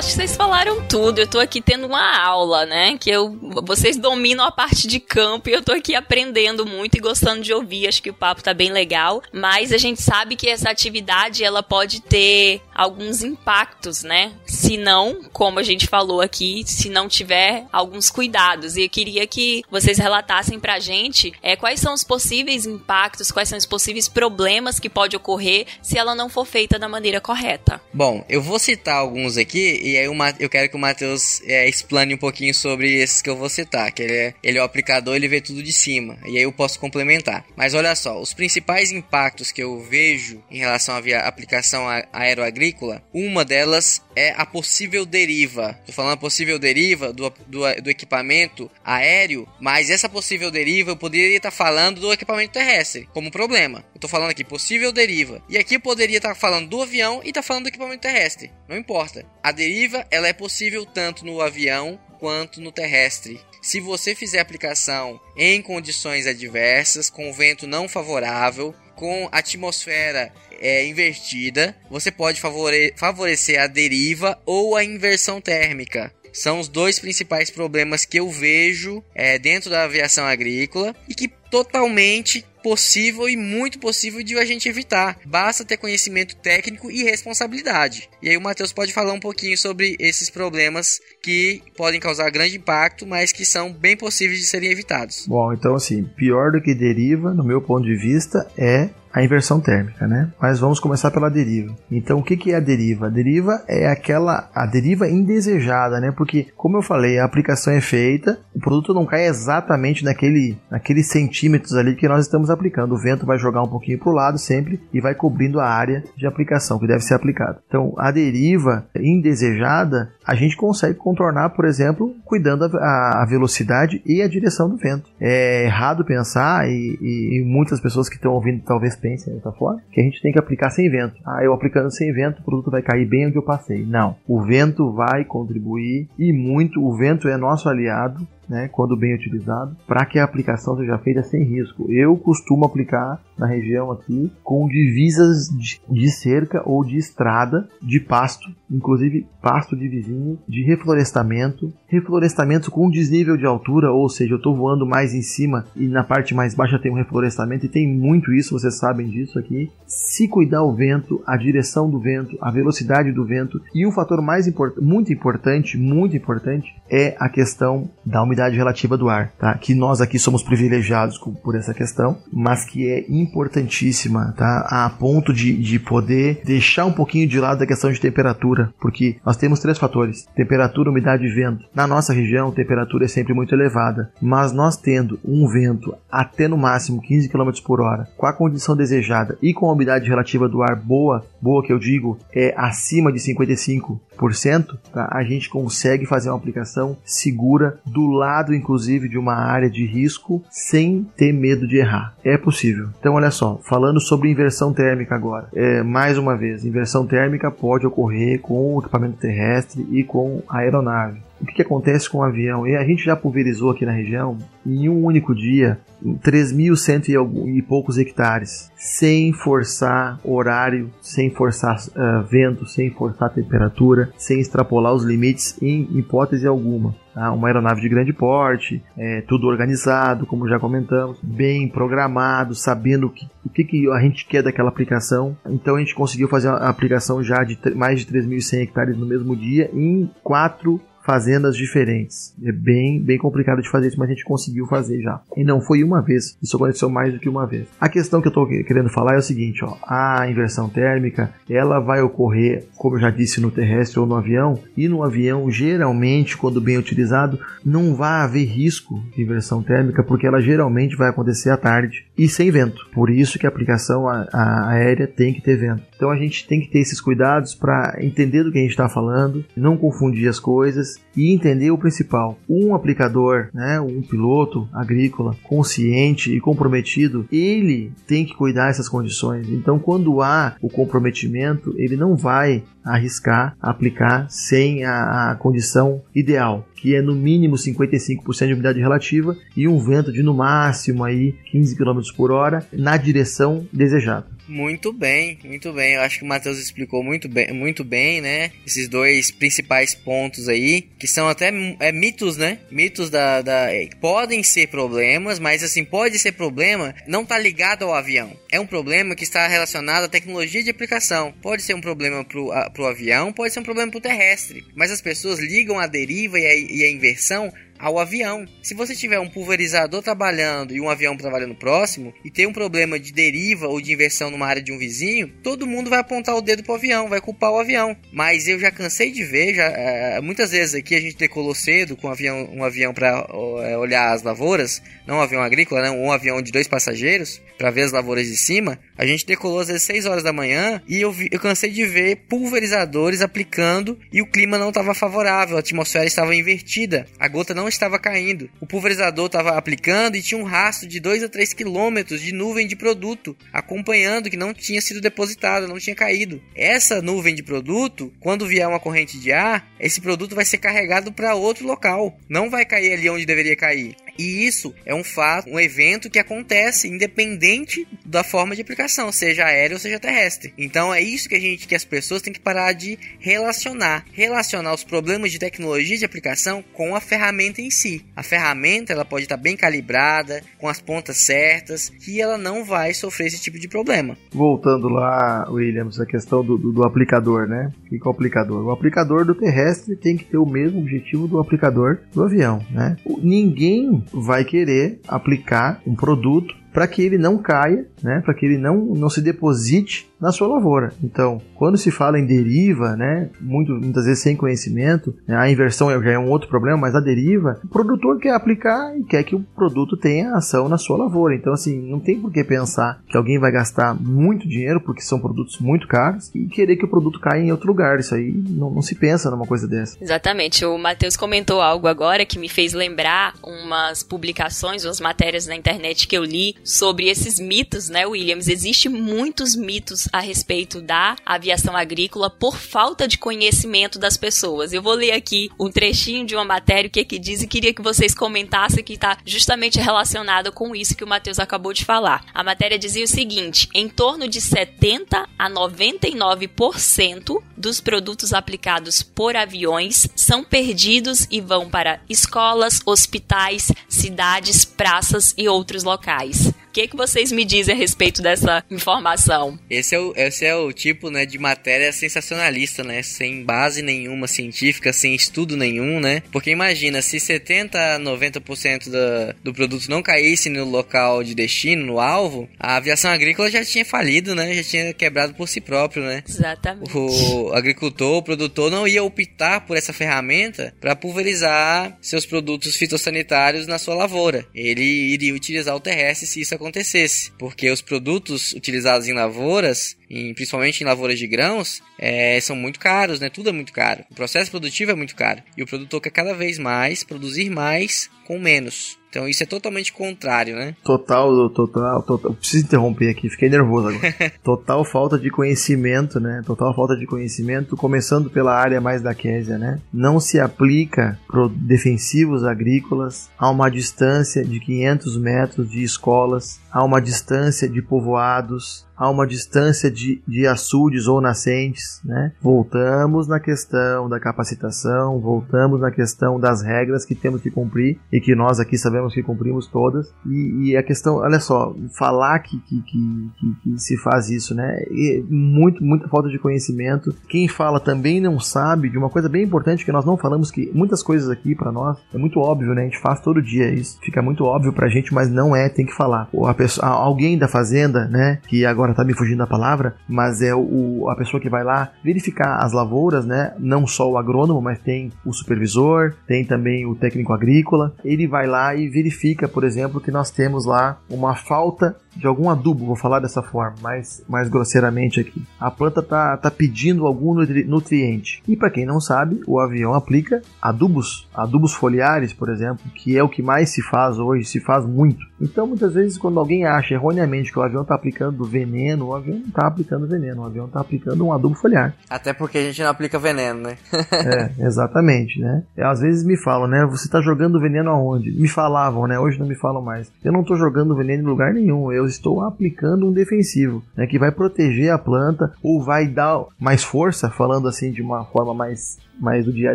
Acho que vocês falaram tudo. Eu tô aqui tendo uma aula, né? Que eu, vocês dominam a parte de campo e eu tô aqui aprendendo muito e gostando de ouvir. Acho que o papo tá bem legal. Mas a gente sabe que essa atividade ela pode ter alguns impactos, né? Se não, como a gente falou aqui, se não tiver alguns cuidados. E eu queria que vocês relatassem pra gente é, quais são os possíveis impactos, quais são os possíveis problemas que pode ocorrer se ela não for feita da maneira correta. Bom, eu vou citar alguns aqui e aí eu quero que o Matheus é, explane um pouquinho sobre esses que eu vou citar. Que ele é, ele é o aplicador, ele vê tudo de cima. E aí eu posso complementar. Mas olha só, os principais impactos que eu vejo em relação à aplicação aeroagrícola, uma delas é a possível deriva. Tô falando possível deriva do, do, do equipamento aéreo, mas essa possível deriva eu poderia estar falando do equipamento terrestre como problema. Eu tô falando aqui possível deriva. E aqui eu poderia estar falando do avião e tá falando do equipamento terrestre. Não importa. A deriva ela é possível tanto no avião quanto no terrestre. Se você fizer aplicação em condições adversas, com vento não favorável, com atmosfera é, invertida, você pode favore favorecer a deriva ou a inversão térmica. São os dois principais problemas que eu vejo é, dentro da aviação agrícola e que totalmente possível e muito possível de a gente evitar. Basta ter conhecimento técnico e responsabilidade. E aí o Matheus pode falar um pouquinho sobre esses problemas que podem causar grande impacto, mas que são bem possíveis de serem evitados. Bom, então assim, pior do que deriva, no meu ponto de vista, é a inversão térmica, né? Mas vamos começar pela deriva. Então, o que, é a deriva? A deriva é aquela a deriva indesejada, né? Porque, como eu falei, a aplicação é feita, o produto não cai exatamente naquele, naqueles centímetros ali que nós estamos aplicando. O vento vai jogar um pouquinho para o lado sempre e vai cobrindo a área de aplicação que deve ser aplicada. Então, a deriva indesejada a gente consegue contornar, por exemplo, cuidando a, a velocidade e a direção do vento. É errado pensar e, e, e muitas pessoas que estão ouvindo talvez dessa forma, que a gente tem que aplicar sem vento. Ah, eu aplicando sem vento, o produto vai cair bem onde eu passei. Não. O vento vai contribuir e muito. O vento é nosso aliado né, quando bem utilizado, para que a aplicação seja feita sem risco. Eu costumo aplicar na região aqui com divisas de, cerca ou de estrada de pasto, inclusive pasto de vizinho, de reflorestamento, reflorestamento com desnível de altura, ou seja, eu estou voando mais em cima e na parte mais baixa tem um reflorestamento e tem muito isso, vocês sabem disso aqui. Se cuidar o vento, a direção do vento, a velocidade do vento e um fator mais muito importante, muito importante, é a questão da umidade relativa do ar, tá? Que nós aqui somos privilegiados por essa questão, mas que é importantíssima, tá? A ponto de, de poder deixar um pouquinho de lado a questão de temperatura, porque nós temos três fatores: temperatura, umidade e vento. Na nossa região, a temperatura é sempre muito elevada, mas nós tendo um vento até no máximo 15 km por hora, com a condição desejada e com a umidade relativa do ar boa, boa que eu digo, é acima de 55%, tá? a gente consegue fazer uma aplicação segura do lado, inclusive, de uma área de risco sem ter medo de errar. É possível. Então, olha só, falando sobre inversão térmica agora. É, mais uma vez, inversão térmica pode ocorrer com o equipamento terrestre e com a aeronave. O que, que acontece com o avião? E a gente já pulverizou aqui na região, em um único dia, 3.100 e poucos hectares, sem forçar horário, sem forçar uh, vento, sem forçar temperatura, sem extrapolar os limites em hipótese alguma. Tá? Uma aeronave de grande porte, é, tudo organizado, como já comentamos, bem programado, sabendo o que, o que, que a gente quer daquela aplicação. Então a gente conseguiu fazer a aplicação já de mais de 3.100 hectares no mesmo dia em quatro fazendas diferentes. É bem, bem complicado de fazer isso, mas a gente conseguiu fazer já. E não foi uma vez, isso aconteceu mais do que uma vez. A questão que eu estou querendo falar é o seguinte, ó, a inversão térmica, ela vai ocorrer, como eu já disse, no terrestre ou no avião, e no avião, geralmente, quando bem utilizado, não vai haver risco de inversão térmica, porque ela geralmente vai acontecer à tarde e sem vento. Por isso que a aplicação a, a aérea tem que ter vento. Então a gente tem que ter esses cuidados para entender do que a gente está falando, não confundir as coisas e entender o principal. Um aplicador, né, um piloto agrícola consciente e comprometido, ele tem que cuidar dessas condições. Então, quando há o comprometimento, ele não vai arriscar aplicar sem a, a condição ideal, que é no mínimo 55% de umidade relativa e um vento de no máximo aí 15 km por hora na direção desejada. Muito bem, muito bem. Eu acho que o Matheus explicou muito bem, muito bem, né? Esses dois principais pontos aí, que são até é, mitos, né? Mitos da, da. É, podem ser problemas, mas assim, pode ser problema, não tá ligado ao avião. É um problema que está relacionado à tecnologia de aplicação. Pode ser um problema pro, a, pro avião, pode ser um problema pro terrestre. Mas as pessoas ligam a deriva e a, e a inversão ao avião. Se você tiver um pulverizador trabalhando e um avião trabalhando próximo e tem um problema de deriva ou de inversão numa área de um vizinho, todo mundo vai apontar o dedo pro avião, vai culpar o avião. Mas eu já cansei de ver, já, é, muitas vezes aqui a gente decolou cedo com um avião, um avião para é, olhar as lavouras, não um avião agrícola, né, um avião de dois passageiros para ver as lavouras de cima. A gente decolou às vezes 6 horas da manhã e eu, vi, eu cansei de ver pulverizadores aplicando e o clima não estava favorável, a atmosfera estava invertida, a gota não estava caindo. O pulverizador estava aplicando e tinha um rastro de 2 a 3 quilômetros de nuvem de produto acompanhando que não tinha sido depositada, não tinha caído. Essa nuvem de produto, quando vier uma corrente de ar, esse produto vai ser carregado para outro local, não vai cair ali onde deveria cair. E isso é um fato, um evento que acontece independente da forma de aplicação, seja aérea ou seja terrestre. Então é isso que a gente, que as pessoas têm que parar de relacionar, relacionar os problemas de tecnologia de aplicação com a ferramenta em si. A ferramenta ela pode estar bem calibrada, com as pontas certas, que ela não vai sofrer esse tipo de problema. Voltando lá, Williams, a questão do, do, do aplicador, né? Que é o aplicador? O aplicador do terrestre tem que ter o mesmo objetivo do aplicador do avião, né? Ninguém vai querer aplicar um produto para que ele não caia, né, para que ele não, não se deposite na sua lavoura. Então, quando se fala em deriva, né, muito, muitas vezes sem conhecimento, né, a inversão já é um outro problema, mas a deriva, o produtor quer aplicar e quer que o produto tenha ação na sua lavoura. Então, assim, não tem por que pensar que alguém vai gastar muito dinheiro, porque são produtos muito caros, e querer que o produto caia em outro lugar. Isso aí não, não se pensa numa coisa dessa. Exatamente. O Matheus comentou algo agora que me fez lembrar umas publicações, umas matérias na internet que eu li sobre esses mitos, né, Williams? Existem muitos mitos a respeito da aviação agrícola por falta de conhecimento das pessoas. Eu vou ler aqui um trechinho de uma matéria que aqui diz e queria que vocês comentassem que está justamente relacionado com isso que o Matheus acabou de falar. A matéria dizia o seguinte: em torno de 70 a 99% dos produtos aplicados por aviões são perdidos e vão para escolas, hospitais, cidades, praças e outros locais. O que, que vocês me dizem a respeito dessa informação? Esse é o, esse é o tipo né, de matéria sensacionalista, né? Sem base nenhuma científica, sem estudo nenhum, né? Porque imagina, se 70 a 90% do, do produto não caísse no local de destino, no alvo, a aviação agrícola já tinha falido, né? Já tinha quebrado por si próprio, né? Exatamente. O agricultor, o produtor não ia optar por essa ferramenta para pulverizar seus produtos fitossanitários na sua lavoura. Ele iria utilizar o terrestre se isso acontecesse, porque os produtos utilizados em lavouras, em, principalmente em lavouras de grãos, é, são muito caros, né? Tudo é muito caro. O processo produtivo é muito caro e o produtor quer cada vez mais produzir mais com menos. Então isso é totalmente contrário, né? Total, total, total. Preciso interromper aqui, fiquei nervoso agora. total falta de conhecimento, né? Total falta de conhecimento, começando pela área mais da Késia, né? Não se aplica pro defensivos agrícolas a uma distância de 500 metros de escolas, a uma distância de povoados, a uma distância de, de açudes ou nascentes, né? Voltamos na questão da capacitação, voltamos na questão das regras que temos que cumprir e que nós aqui sabemos que cumprimos todas. E, e a questão, olha só, falar que, que, que, que, se faz isso, né? E muito, muita falta de conhecimento. Quem fala também não sabe de uma coisa bem importante que nós não falamos, que muitas coisas aqui para nós é muito óbvio, né? A gente faz todo dia isso. Fica muito óbvio pra gente, mas não é, tem que falar. A pessoa, alguém da fazenda, né? Que agora tá me fugindo da palavra, mas é o, a pessoa que vai lá verificar as lavouras, né? Não só o agrônomo, mas tem o supervisor, tem também o técnico agrícola. Ele vai lá e verifica, por exemplo, que nós temos lá uma falta de algum adubo, vou falar dessa forma, mais, mais grosseiramente aqui. A planta tá, tá pedindo algum nutri nutriente. E para quem não sabe, o avião aplica adubos, adubos foliares, por exemplo, que é o que mais se faz hoje, se faz muito. Então, muitas vezes, quando alguém acha erroneamente que o avião está aplicando veneno, o avião não está aplicando veneno, o avião está aplicando um adubo foliar. Até porque a gente não aplica veneno, né? é, exatamente, né? E, às vezes me falam, né? Você está jogando veneno aonde? Me falavam, né? Hoje não me falam mais. Eu não estou jogando veneno em lugar nenhum. Eu estou aplicando um defensivo, né? Que vai proteger a planta ou vai dar mais força, falando assim de uma forma mais mais do dia a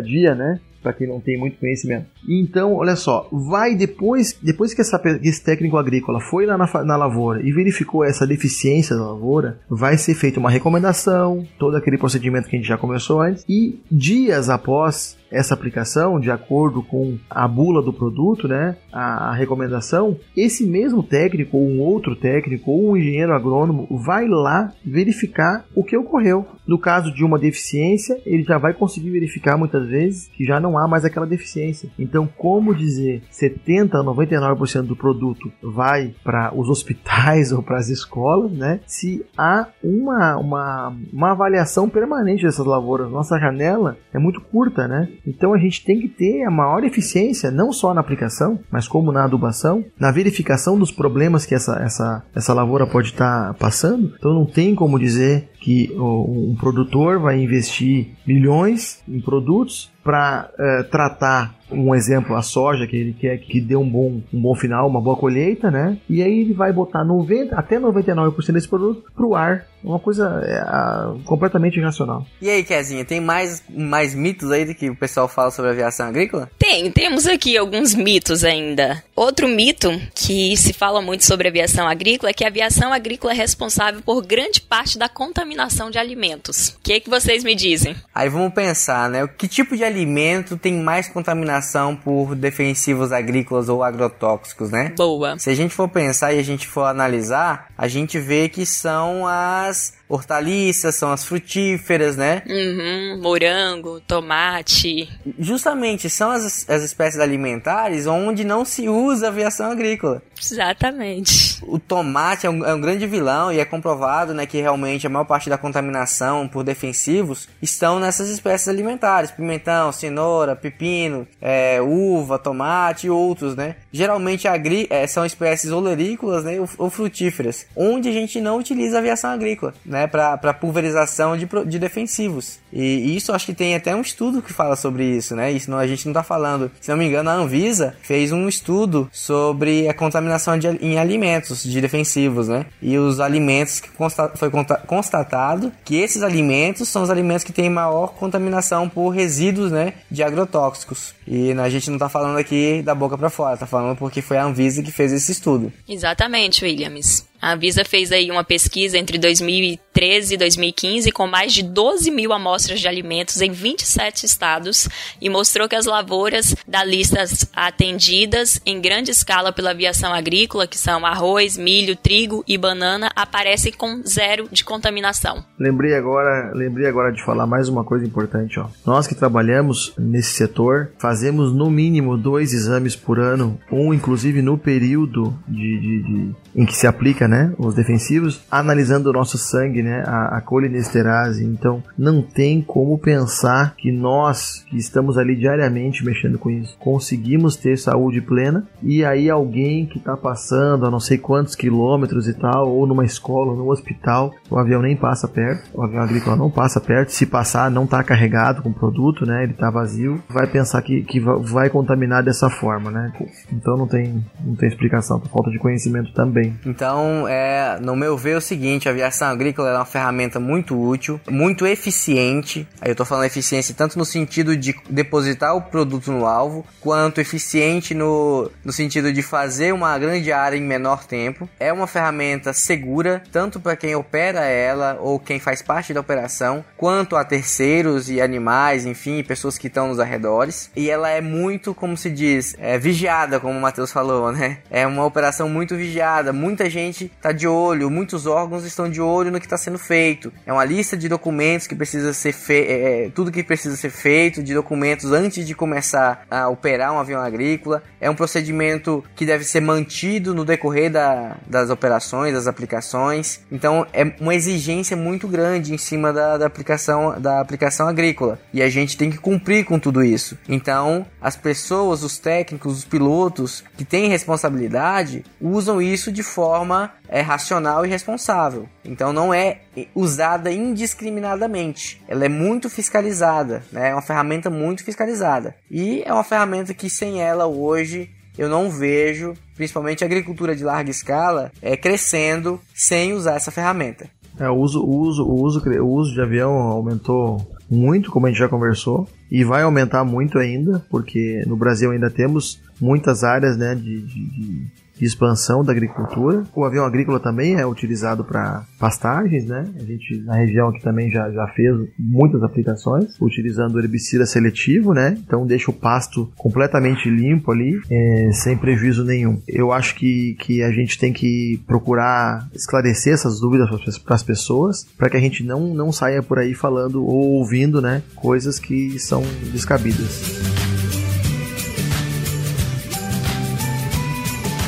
dia, né? para quem não tem muito conhecimento. Então, olha só, vai depois, depois que, essa, esse técnico agrícola foi lá na, na lavoura e verificou essa deficiência da lavoura, vai ser feita uma recomendação, todo aquele procedimento que a gente já começou antes, e dias após essa aplicação, de acordo com a bula do produto, né, a, a, recomendação, esse mesmo técnico, ou um outro técnico, ou um engenheiro agrônomo vai lá verificar o que ocorreu. No caso de uma deficiência, ele já vai conseguir verificar muitas vezes que já não há mais aquela deficiência. Então, como dizer 70 a 99% do produto vai para os hospitais ou para as escolas, né? Se há uma, uma, uma avaliação permanente dessas lavouras, nossa janela é muito curta, né? Então a gente tem que ter a maior eficiência, não só na aplicação, mas como na adubação, na verificação dos problemas que essa, essa, essa lavoura pode estar tá passando. Então não tem como dizer que um produtor vai investir milhões em produtos para uh, eh, tratar um exemplo, a soja, que ele quer que dê um bom, um bom final, uma boa colheita, né? E aí ele vai botar 90, até 99% desse produto pro ar. Uma coisa é, completamente irracional. E aí, Kezinha, tem mais, mais mitos aí do que o pessoal fala sobre a aviação agrícola? Tem, temos aqui alguns mitos ainda. Outro mito que se fala muito sobre a aviação agrícola é que a aviação agrícola é responsável por grande parte da contaminação de alimentos. O que, é que vocês me dizem? Aí vamos pensar, né? Que tipo de alimento tem mais contaminação? contaminação por defensivos agrícolas ou agrotóxicos, né? Boa. Se a gente for pensar e a gente for analisar, a gente vê que são as hortaliças, são as frutíferas, né? Uhum, morango, tomate. Justamente são as, as espécies alimentares onde não se usa aviação agrícola. Exatamente. O tomate é um, é um, grande vilão e é comprovado né, que realmente a maior parte da contaminação por defensivos estão nessas espécies alimentares. Pimentão, cenoura, pepino, é, uva, tomate e outros, né? Geralmente agri é, são espécies olerícolas né, ou, ou, frutíferas, onde a gente não utiliza aviação agrícola né, para pulverização de, de defensivos. E, e, isso acho que tem até um estudo que fala sobre isso, né? Isso não, a gente não está falando. Se não me engano, a Anvisa fez um estudo sobre a contaminação de, em alimentos de defensivos, né? E os alimentos que consta, foi constatado que esses alimentos são os alimentos que têm maior contaminação por resíduos, né, de agrotóxicos. E a gente não está falando aqui da boca para fora, está falando porque foi a Anvisa que fez esse estudo. Exatamente, Williams. A Anvisa fez aí uma pesquisa entre 2013 e 2015 com mais de 12 mil amostras de alimentos em 27 estados e mostrou que as lavouras da lista atendidas em grande escala pela aviação agrícola, que são arroz, milho, trigo e banana, aparecem com zero de contaminação. Lembrei agora, lembrei agora de falar mais uma coisa importante, ó. Nós que trabalhamos nesse setor fazemos no mínimo dois exames por ano, um inclusive no período de, de, de em que se aplica, né, os defensivos, analisando o nosso sangue, né, a, a colinesterase. Então, não tem como pensar que nós, que estamos ali diariamente mexendo com isso, conseguimos ter saúde plena e aí alguém que está passando a não sei quantos quilômetros e tal, ou numa escola, ou no hospital, o avião nem passa perto, o avião agrícola não passa perto, se passar não está carregado com produto, né, ele está vazio, vai pensar que, que vai contaminar dessa forma, né. Então não tem, não tem explicação, por falta de conhecimento também. Então, é, no meu ver, é o seguinte: a aviação agrícola é uma ferramenta muito útil, muito eficiente. Aí eu tô falando eficiência tanto no sentido de depositar o produto no alvo, quanto eficiente no, no sentido de fazer uma grande área em menor tempo. É uma ferramenta segura, tanto para quem opera ela ou quem faz parte da operação, quanto a terceiros e animais, enfim, pessoas que estão nos arredores. E ela é muito, como se diz, é, vigiada, como o Matheus falou, né? É uma operação muito vigiada, muita gente está de olho, muitos órgãos estão de olho no que está sendo feito. É uma lista de documentos que precisa ser feito, é, é, tudo que precisa ser feito, de documentos antes de começar a operar um avião agrícola. É um procedimento que deve ser mantido no decorrer da, das operações, das aplicações. Então é uma exigência muito grande em cima da, da aplicação da aplicação agrícola e a gente tem que cumprir com tudo isso. Então as pessoas, os técnicos, os pilotos que têm responsabilidade usam isso de forma é, racional e responsável. Então não é usada indiscriminadamente. Ela é muito fiscalizada, né? é uma ferramenta muito fiscalizada. E é uma ferramenta que sem ela hoje eu não vejo, principalmente a agricultura de larga escala, é, crescendo sem usar essa ferramenta. É, o, uso, o, uso, o, uso, o uso de avião aumentou muito, como a gente já conversou, e vai aumentar muito ainda, porque no Brasil ainda temos muitas áreas né, de, de, de expansão da agricultura. O avião agrícola também é utilizado para pastagens, né? A gente na região aqui também já, já fez muitas aplicações utilizando herbicida seletivo, né? Então deixa o pasto completamente limpo ali, é, sem prejuízo nenhum. Eu acho que, que a gente tem que procurar esclarecer essas dúvidas para as pessoas, para que a gente não, não saia por aí falando ou ouvindo, né? Coisas que são descabidas.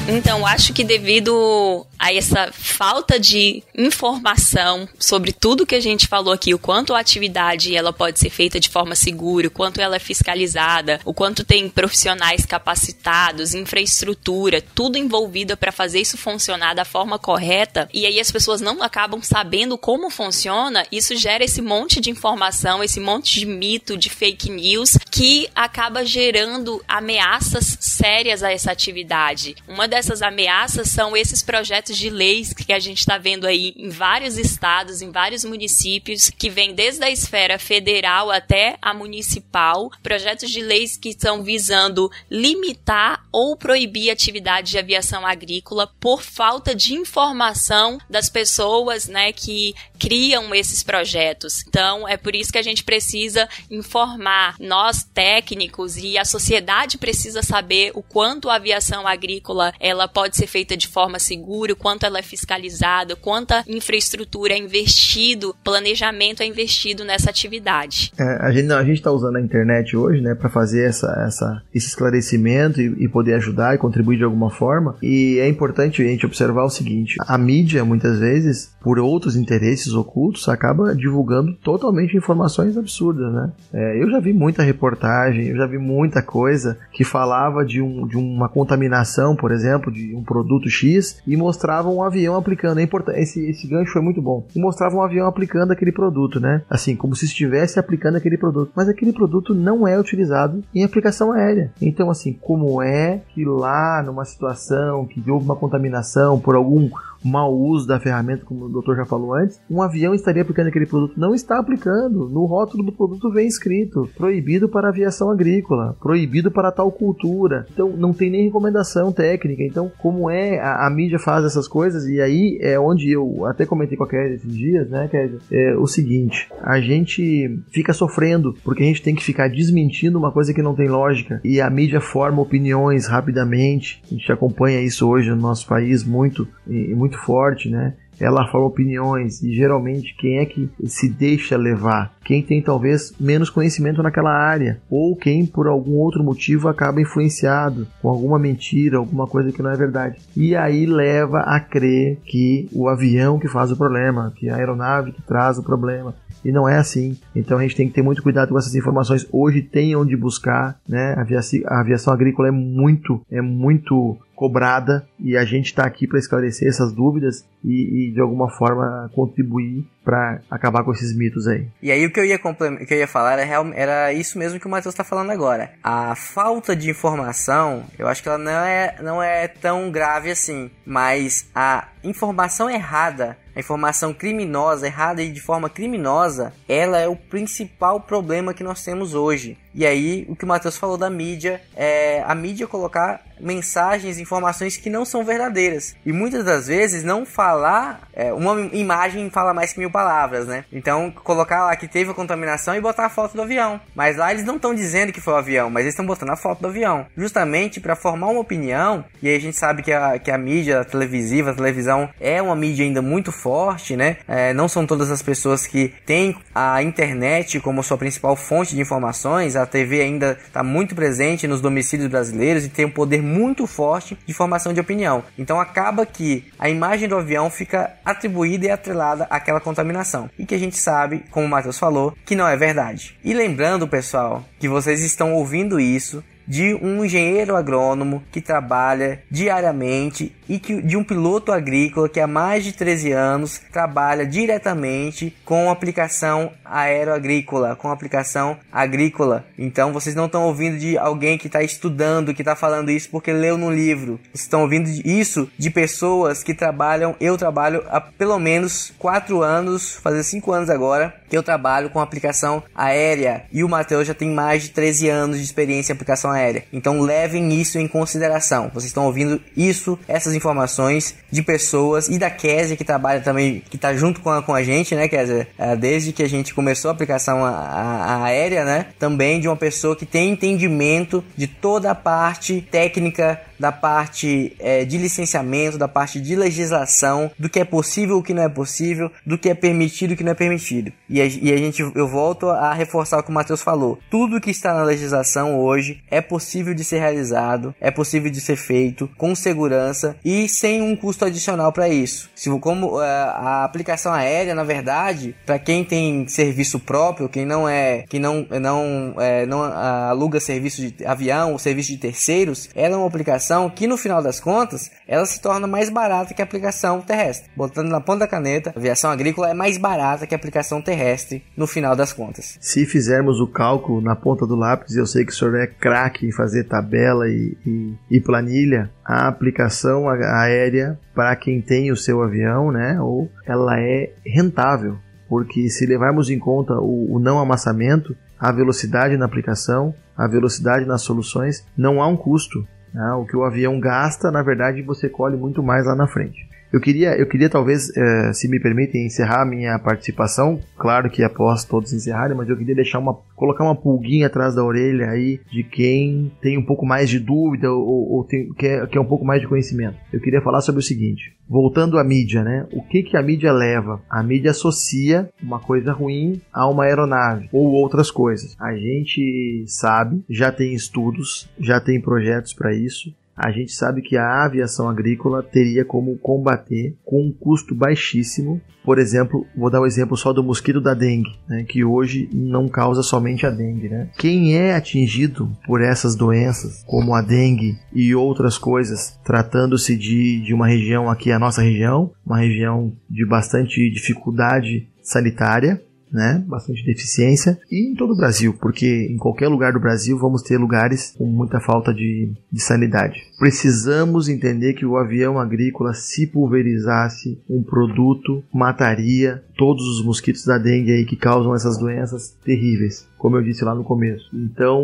Então, acho que devido a essa falta de informação sobre tudo que a gente falou aqui, o quanto a atividade ela pode ser feita de forma segura, o quanto ela é fiscalizada, o quanto tem profissionais capacitados, infraestrutura, tudo envolvido para fazer isso funcionar da forma correta, e aí as pessoas não acabam sabendo como funciona, isso gera esse monte de informação, esse monte de mito, de fake news, que acaba gerando ameaças sérias a essa atividade. Uma dessas ameaças são esses projetos de leis que a gente está vendo aí em vários estados, em vários municípios, que vem desde a esfera federal até a municipal, projetos de leis que estão visando limitar ou proibir atividade de aviação agrícola por falta de informação das pessoas, né, que criam esses projetos. Então, é por isso que a gente precisa informar nós técnicos e a sociedade precisa saber o quanto a aviação agrícola ela pode ser feita de forma segura, quanto ela é fiscalizada, quanta infraestrutura é investido, planejamento é investido nessa atividade. É, a gente a está usando a internet hoje, né, para fazer essa, essa, esse esclarecimento e, e, poder ajudar e contribuir de alguma forma. E é importante a gente observar o seguinte: a mídia muitas vezes, por outros interesses ocultos, acaba divulgando totalmente informações absurdas, né? É, eu já vi muita reportagem, eu já vi muita coisa que falava de, um, de uma contaminação, por exemplo, de um produto X e mostrava um avião aplicando. É importante, esse, esse gancho foi muito bom. E mostrava um avião aplicando aquele produto, né? Assim, como se estivesse aplicando aquele produto. Mas aquele produto não é utilizado em aplicação aérea. Então, assim, como é que lá numa situação que houve uma contaminação por algum mau uso da ferramenta, como o doutor já falou antes, um avião estaria aplicando aquele produto. Não está aplicando. No rótulo do produto vem escrito: proibido para aviação agrícola, proibido para tal cultura. Então não tem nem recomendação técnica. Então, como é a, a mídia faz essas coisas, e aí é onde eu até comentei com a Kézia esses dias, né, Kézia? É o seguinte: a gente fica sofrendo porque a gente tem que ficar desmentindo uma coisa que não tem lógica. E a mídia forma opiniões rapidamente. A gente acompanha isso hoje no nosso país muito, muito muito forte, né? Ela forma opiniões e geralmente quem é que se deixa levar? Quem tem talvez menos conhecimento naquela área ou quem por algum outro motivo acaba influenciado com alguma mentira, alguma coisa que não é verdade. E aí leva a crer que o avião que faz o problema, que a aeronave que traz o problema, e não é assim. Então a gente tem que ter muito cuidado com essas informações. Hoje tem onde buscar, né? A aviação, a aviação agrícola é muito, é muito cobrada e a gente está aqui para esclarecer essas dúvidas e, e, de alguma forma contribuir para acabar com esses mitos aí. E aí o que eu ia, que eu ia falar era, era isso mesmo que o Matheus está falando agora. A falta de informação, eu acho que ela não é, não é tão grave assim, mas a informação errada a informação criminosa, errada e de forma criminosa, ela é o principal problema que nós temos hoje. E aí, o que o Matheus falou da mídia, é a mídia colocar mensagens, informações que não são verdadeiras. E muitas das vezes não falar, é, uma imagem fala mais que mil palavras, né? Então colocar lá que teve a contaminação e botar a foto do avião. Mas lá eles não estão dizendo que foi o avião, mas eles estão botando a foto do avião. Justamente para formar uma opinião, e aí a gente sabe que a, que a mídia a televisiva, a televisão é uma mídia ainda muito forte, né? É, não são todas as pessoas que têm a internet como sua principal fonte de informações, a TV ainda está muito presente nos domicílios brasileiros e tem um poder muito forte de formação de opinião. Então acaba que a imagem do avião fica atribuída e atrelada àquela contaminação. E que a gente sabe, como o Matheus falou, que não é verdade. E lembrando, pessoal, que vocês estão ouvindo isso de um engenheiro agrônomo que trabalha diariamente e que, de um piloto agrícola que há mais de 13 anos trabalha diretamente com aplicação aeroagrícola, com aplicação agrícola. Então vocês não estão ouvindo de alguém que está estudando, que está falando isso porque leu no livro. Vocês estão ouvindo isso de pessoas que trabalham. Eu trabalho há pelo menos 4 anos, fazer 5 anos agora, que eu trabalho com aplicação aérea. E o Matheus já tem mais de 13 anos de experiência em aplicação aérea. Então levem isso em consideração. Vocês estão ouvindo isso, essas informações de pessoas e da Kézia que trabalha também, que está junto com a, com a gente, né, Kézia? É, desde que a gente começou a aplicação a, a, a aérea, né? Também de uma pessoa que tem entendimento de toda a parte técnica da parte é, de licenciamento, da parte de legislação, do que é possível, o que não é possível, do que é permitido, o que não é permitido. E a, e a gente, eu volto a reforçar o que o Matheus falou. Tudo que está na legislação hoje é possível de ser realizado, é possível de ser feito com segurança e sem um custo adicional para isso. Se como é, a aplicação aérea, na verdade, para quem tem serviço próprio, quem não é, quem não não é, não aluga serviço de avião ou serviço de terceiros, ela é uma aplicação aplicação que no final das contas ela se torna mais barata que a aplicação terrestre. Botando na ponta da caneta, a aviação agrícola é mais barata que a aplicação terrestre no final das contas. Se fizermos o cálculo na ponta do lápis, eu sei que o senhor é craque em fazer tabela e, e, e planilha, a aplicação aérea para quem tem o seu avião, né, ou ela é rentável porque se levarmos em conta o, o, não amassamento, a velocidade na aplicação, a velocidade nas soluções, não há um custo. Né? O que o avião gasta, na verdade, você colhe muito mais lá na frente. Eu queria, eu queria talvez, eh, se me permitem, encerrar minha participação. Claro que após todos encerrarem, mas eu queria deixar uma, colocar uma pulguinha atrás da orelha aí de quem tem um pouco mais de dúvida ou, ou tem, quer, quer um pouco mais de conhecimento. Eu queria falar sobre o seguinte: voltando à mídia, né? O que que a mídia leva? A mídia associa uma coisa ruim a uma aeronave ou outras coisas. A gente sabe, já tem estudos, já tem projetos para isso a gente sabe que a aviação agrícola teria como combater com um custo baixíssimo. Por exemplo, vou dar o um exemplo só do mosquito da dengue, né, que hoje não causa somente a dengue. Né? Quem é atingido por essas doenças, como a dengue e outras coisas, tratando-se de, de uma região aqui, a nossa região, uma região de bastante dificuldade sanitária, né? Bastante deficiência. E em todo o Brasil, porque em qualquer lugar do Brasil vamos ter lugares com muita falta de, de sanidade. Precisamos entender que o avião agrícola, se pulverizasse um produto, mataria todos os mosquitos da dengue aí que causam essas doenças terríveis, como eu disse lá no começo. Então,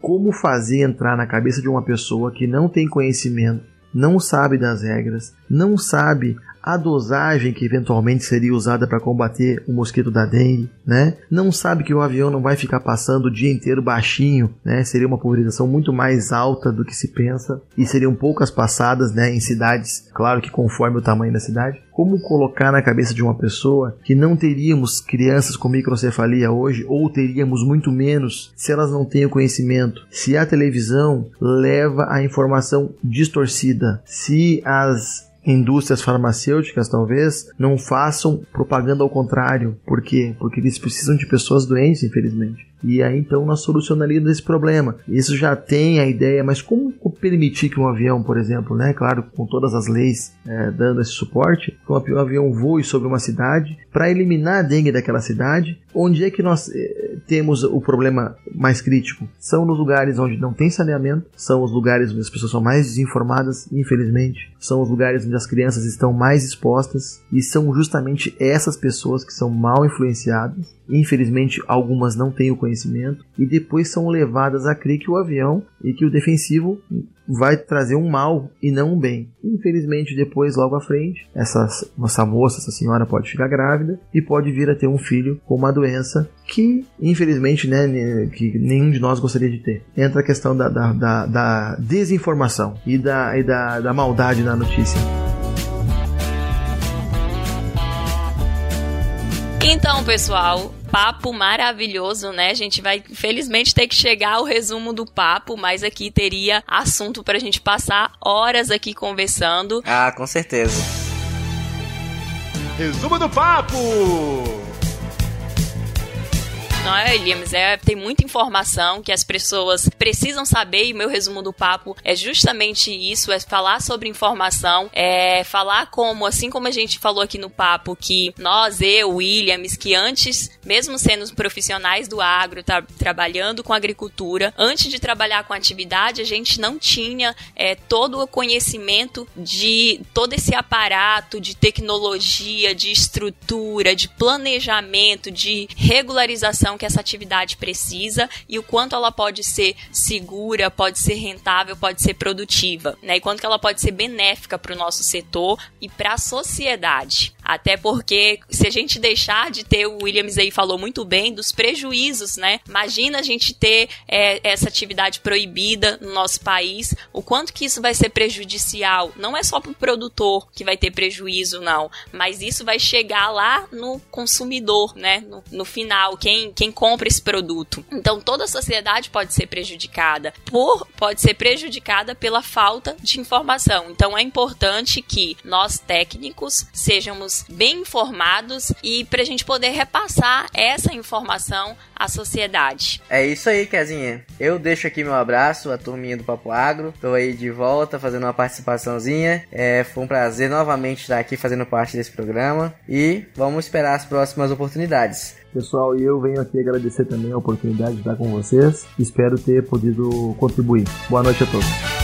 como fazer entrar na cabeça de uma pessoa que não tem conhecimento, não sabe das regras, não sabe a dosagem que eventualmente seria usada para combater o mosquito da dengue, né? Não sabe que o avião não vai ficar passando o dia inteiro baixinho, né? Seria uma pulverização muito mais alta do que se pensa e seriam poucas passadas, né, em cidades, claro que conforme o tamanho da cidade. Como colocar na cabeça de uma pessoa que não teríamos crianças com microcefalia hoje ou teríamos muito menos se elas não têm o conhecimento? Se a televisão leva a informação distorcida, se as indústrias farmacêuticas talvez não façam propaganda ao contrário. Por quê? Porque eles precisam de pessoas doentes, infelizmente. E aí então nós solucionaríamos esse problema. Isso já tem a ideia, mas como permitir que um avião, por exemplo, né, claro, com todas as leis é, dando esse suporte, que um avião voe sobre uma cidade para eliminar a dengue daquela cidade? Onde é que nós é, temos o problema mais crítico? São nos lugares onde não tem saneamento, são os lugares onde as pessoas são mais desinformadas, infelizmente, são os lugares onde as crianças estão mais expostas e são justamente essas pessoas que são mal influenciadas Infelizmente, algumas não têm o conhecimento e depois são levadas a crer que o avião e que o defensivo vai trazer um mal e não um bem. Infelizmente, depois, logo à frente, essa, essa moça, essa senhora pode ficar grávida e pode vir a ter um filho com uma doença que, infelizmente, né, que nenhum de nós gostaria de ter. Entra a questão da, da, da, da desinformação e, da, e da, da maldade na notícia. Então, pessoal, papo maravilhoso, né? A gente vai, infelizmente, ter que chegar ao resumo do papo, mas aqui teria assunto pra gente passar horas aqui conversando. Ah, com certeza. Resumo do papo! Não é, Williams? É, tem muita informação que as pessoas precisam saber e meu resumo do papo é justamente isso, é falar sobre informação, é falar como, assim como a gente falou aqui no papo, que nós, eu, Williams, que antes, mesmo sendo profissionais do agro, tá, trabalhando com agricultura, antes de trabalhar com atividade, a gente não tinha é, todo o conhecimento de todo esse aparato de tecnologia, de estrutura, de planejamento, de regularização que essa atividade precisa e o quanto ela pode ser segura, pode ser rentável, pode ser produtiva, né? E quanto que ela pode ser benéfica para o nosso setor e para a sociedade. Até porque se a gente deixar de ter, o Williams aí falou muito bem dos prejuízos, né? Imagina a gente ter é, essa atividade proibida no nosso país, o quanto que isso vai ser prejudicial. Não é só para o produtor que vai ter prejuízo, não, mas isso vai chegar lá no consumidor, né? No, no final, quem, quem compra esse produto. Então toda a sociedade pode ser prejudicada por pode ser prejudicada pela falta de informação. Então é importante que nós técnicos sejamos bem informados e para a gente poder repassar essa informação à sociedade. É isso aí, Kezinha. Eu deixo aqui meu abraço à turminha do Papo Agro. Tô aí de volta fazendo uma participaçãozinha. É, foi um prazer novamente estar aqui fazendo parte desse programa e vamos esperar as próximas oportunidades. Pessoal, e eu venho aqui agradecer também a oportunidade de estar com vocês. Espero ter podido contribuir. Boa noite a todos.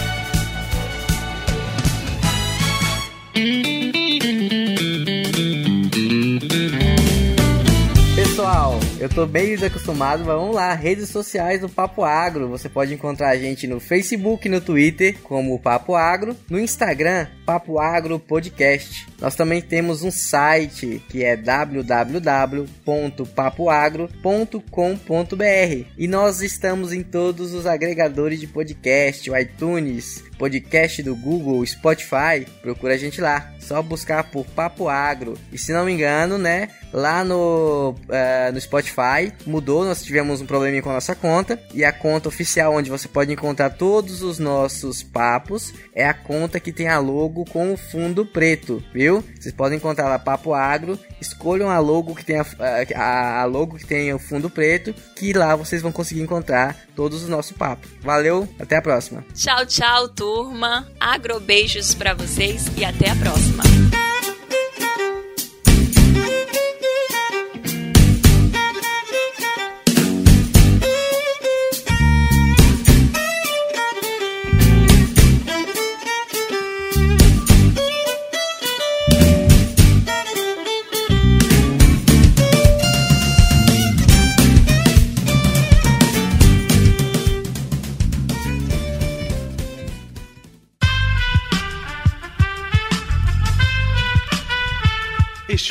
Eu tô bem desacostumado, mas vamos lá. Redes sociais do Papo Agro. Você pode encontrar a gente no Facebook no Twitter, como Papo Agro. No Instagram, Papo Agro Podcast. Nós também temos um site que é www.papoagro.com.br e nós estamos em todos os agregadores de podcast, o iTunes, podcast do Google, Spotify, procura a gente lá. Só buscar por Papo Agro. E se não me engano, né? Lá no, uh, no Spotify mudou, nós tivemos um probleminha com a nossa conta. E a conta oficial onde você pode encontrar todos os nossos papos é a conta que tem a logo com o fundo preto, viu? Vocês podem encontrar lá Papo Agro, escolham a logo que tem a, a, logo que tem o fundo preto, que lá vocês vão conseguir encontrar todos os nossos papos. Valeu, até a próxima. Tchau, tchau, turma. Agrobeijos para vocês e até a próxima.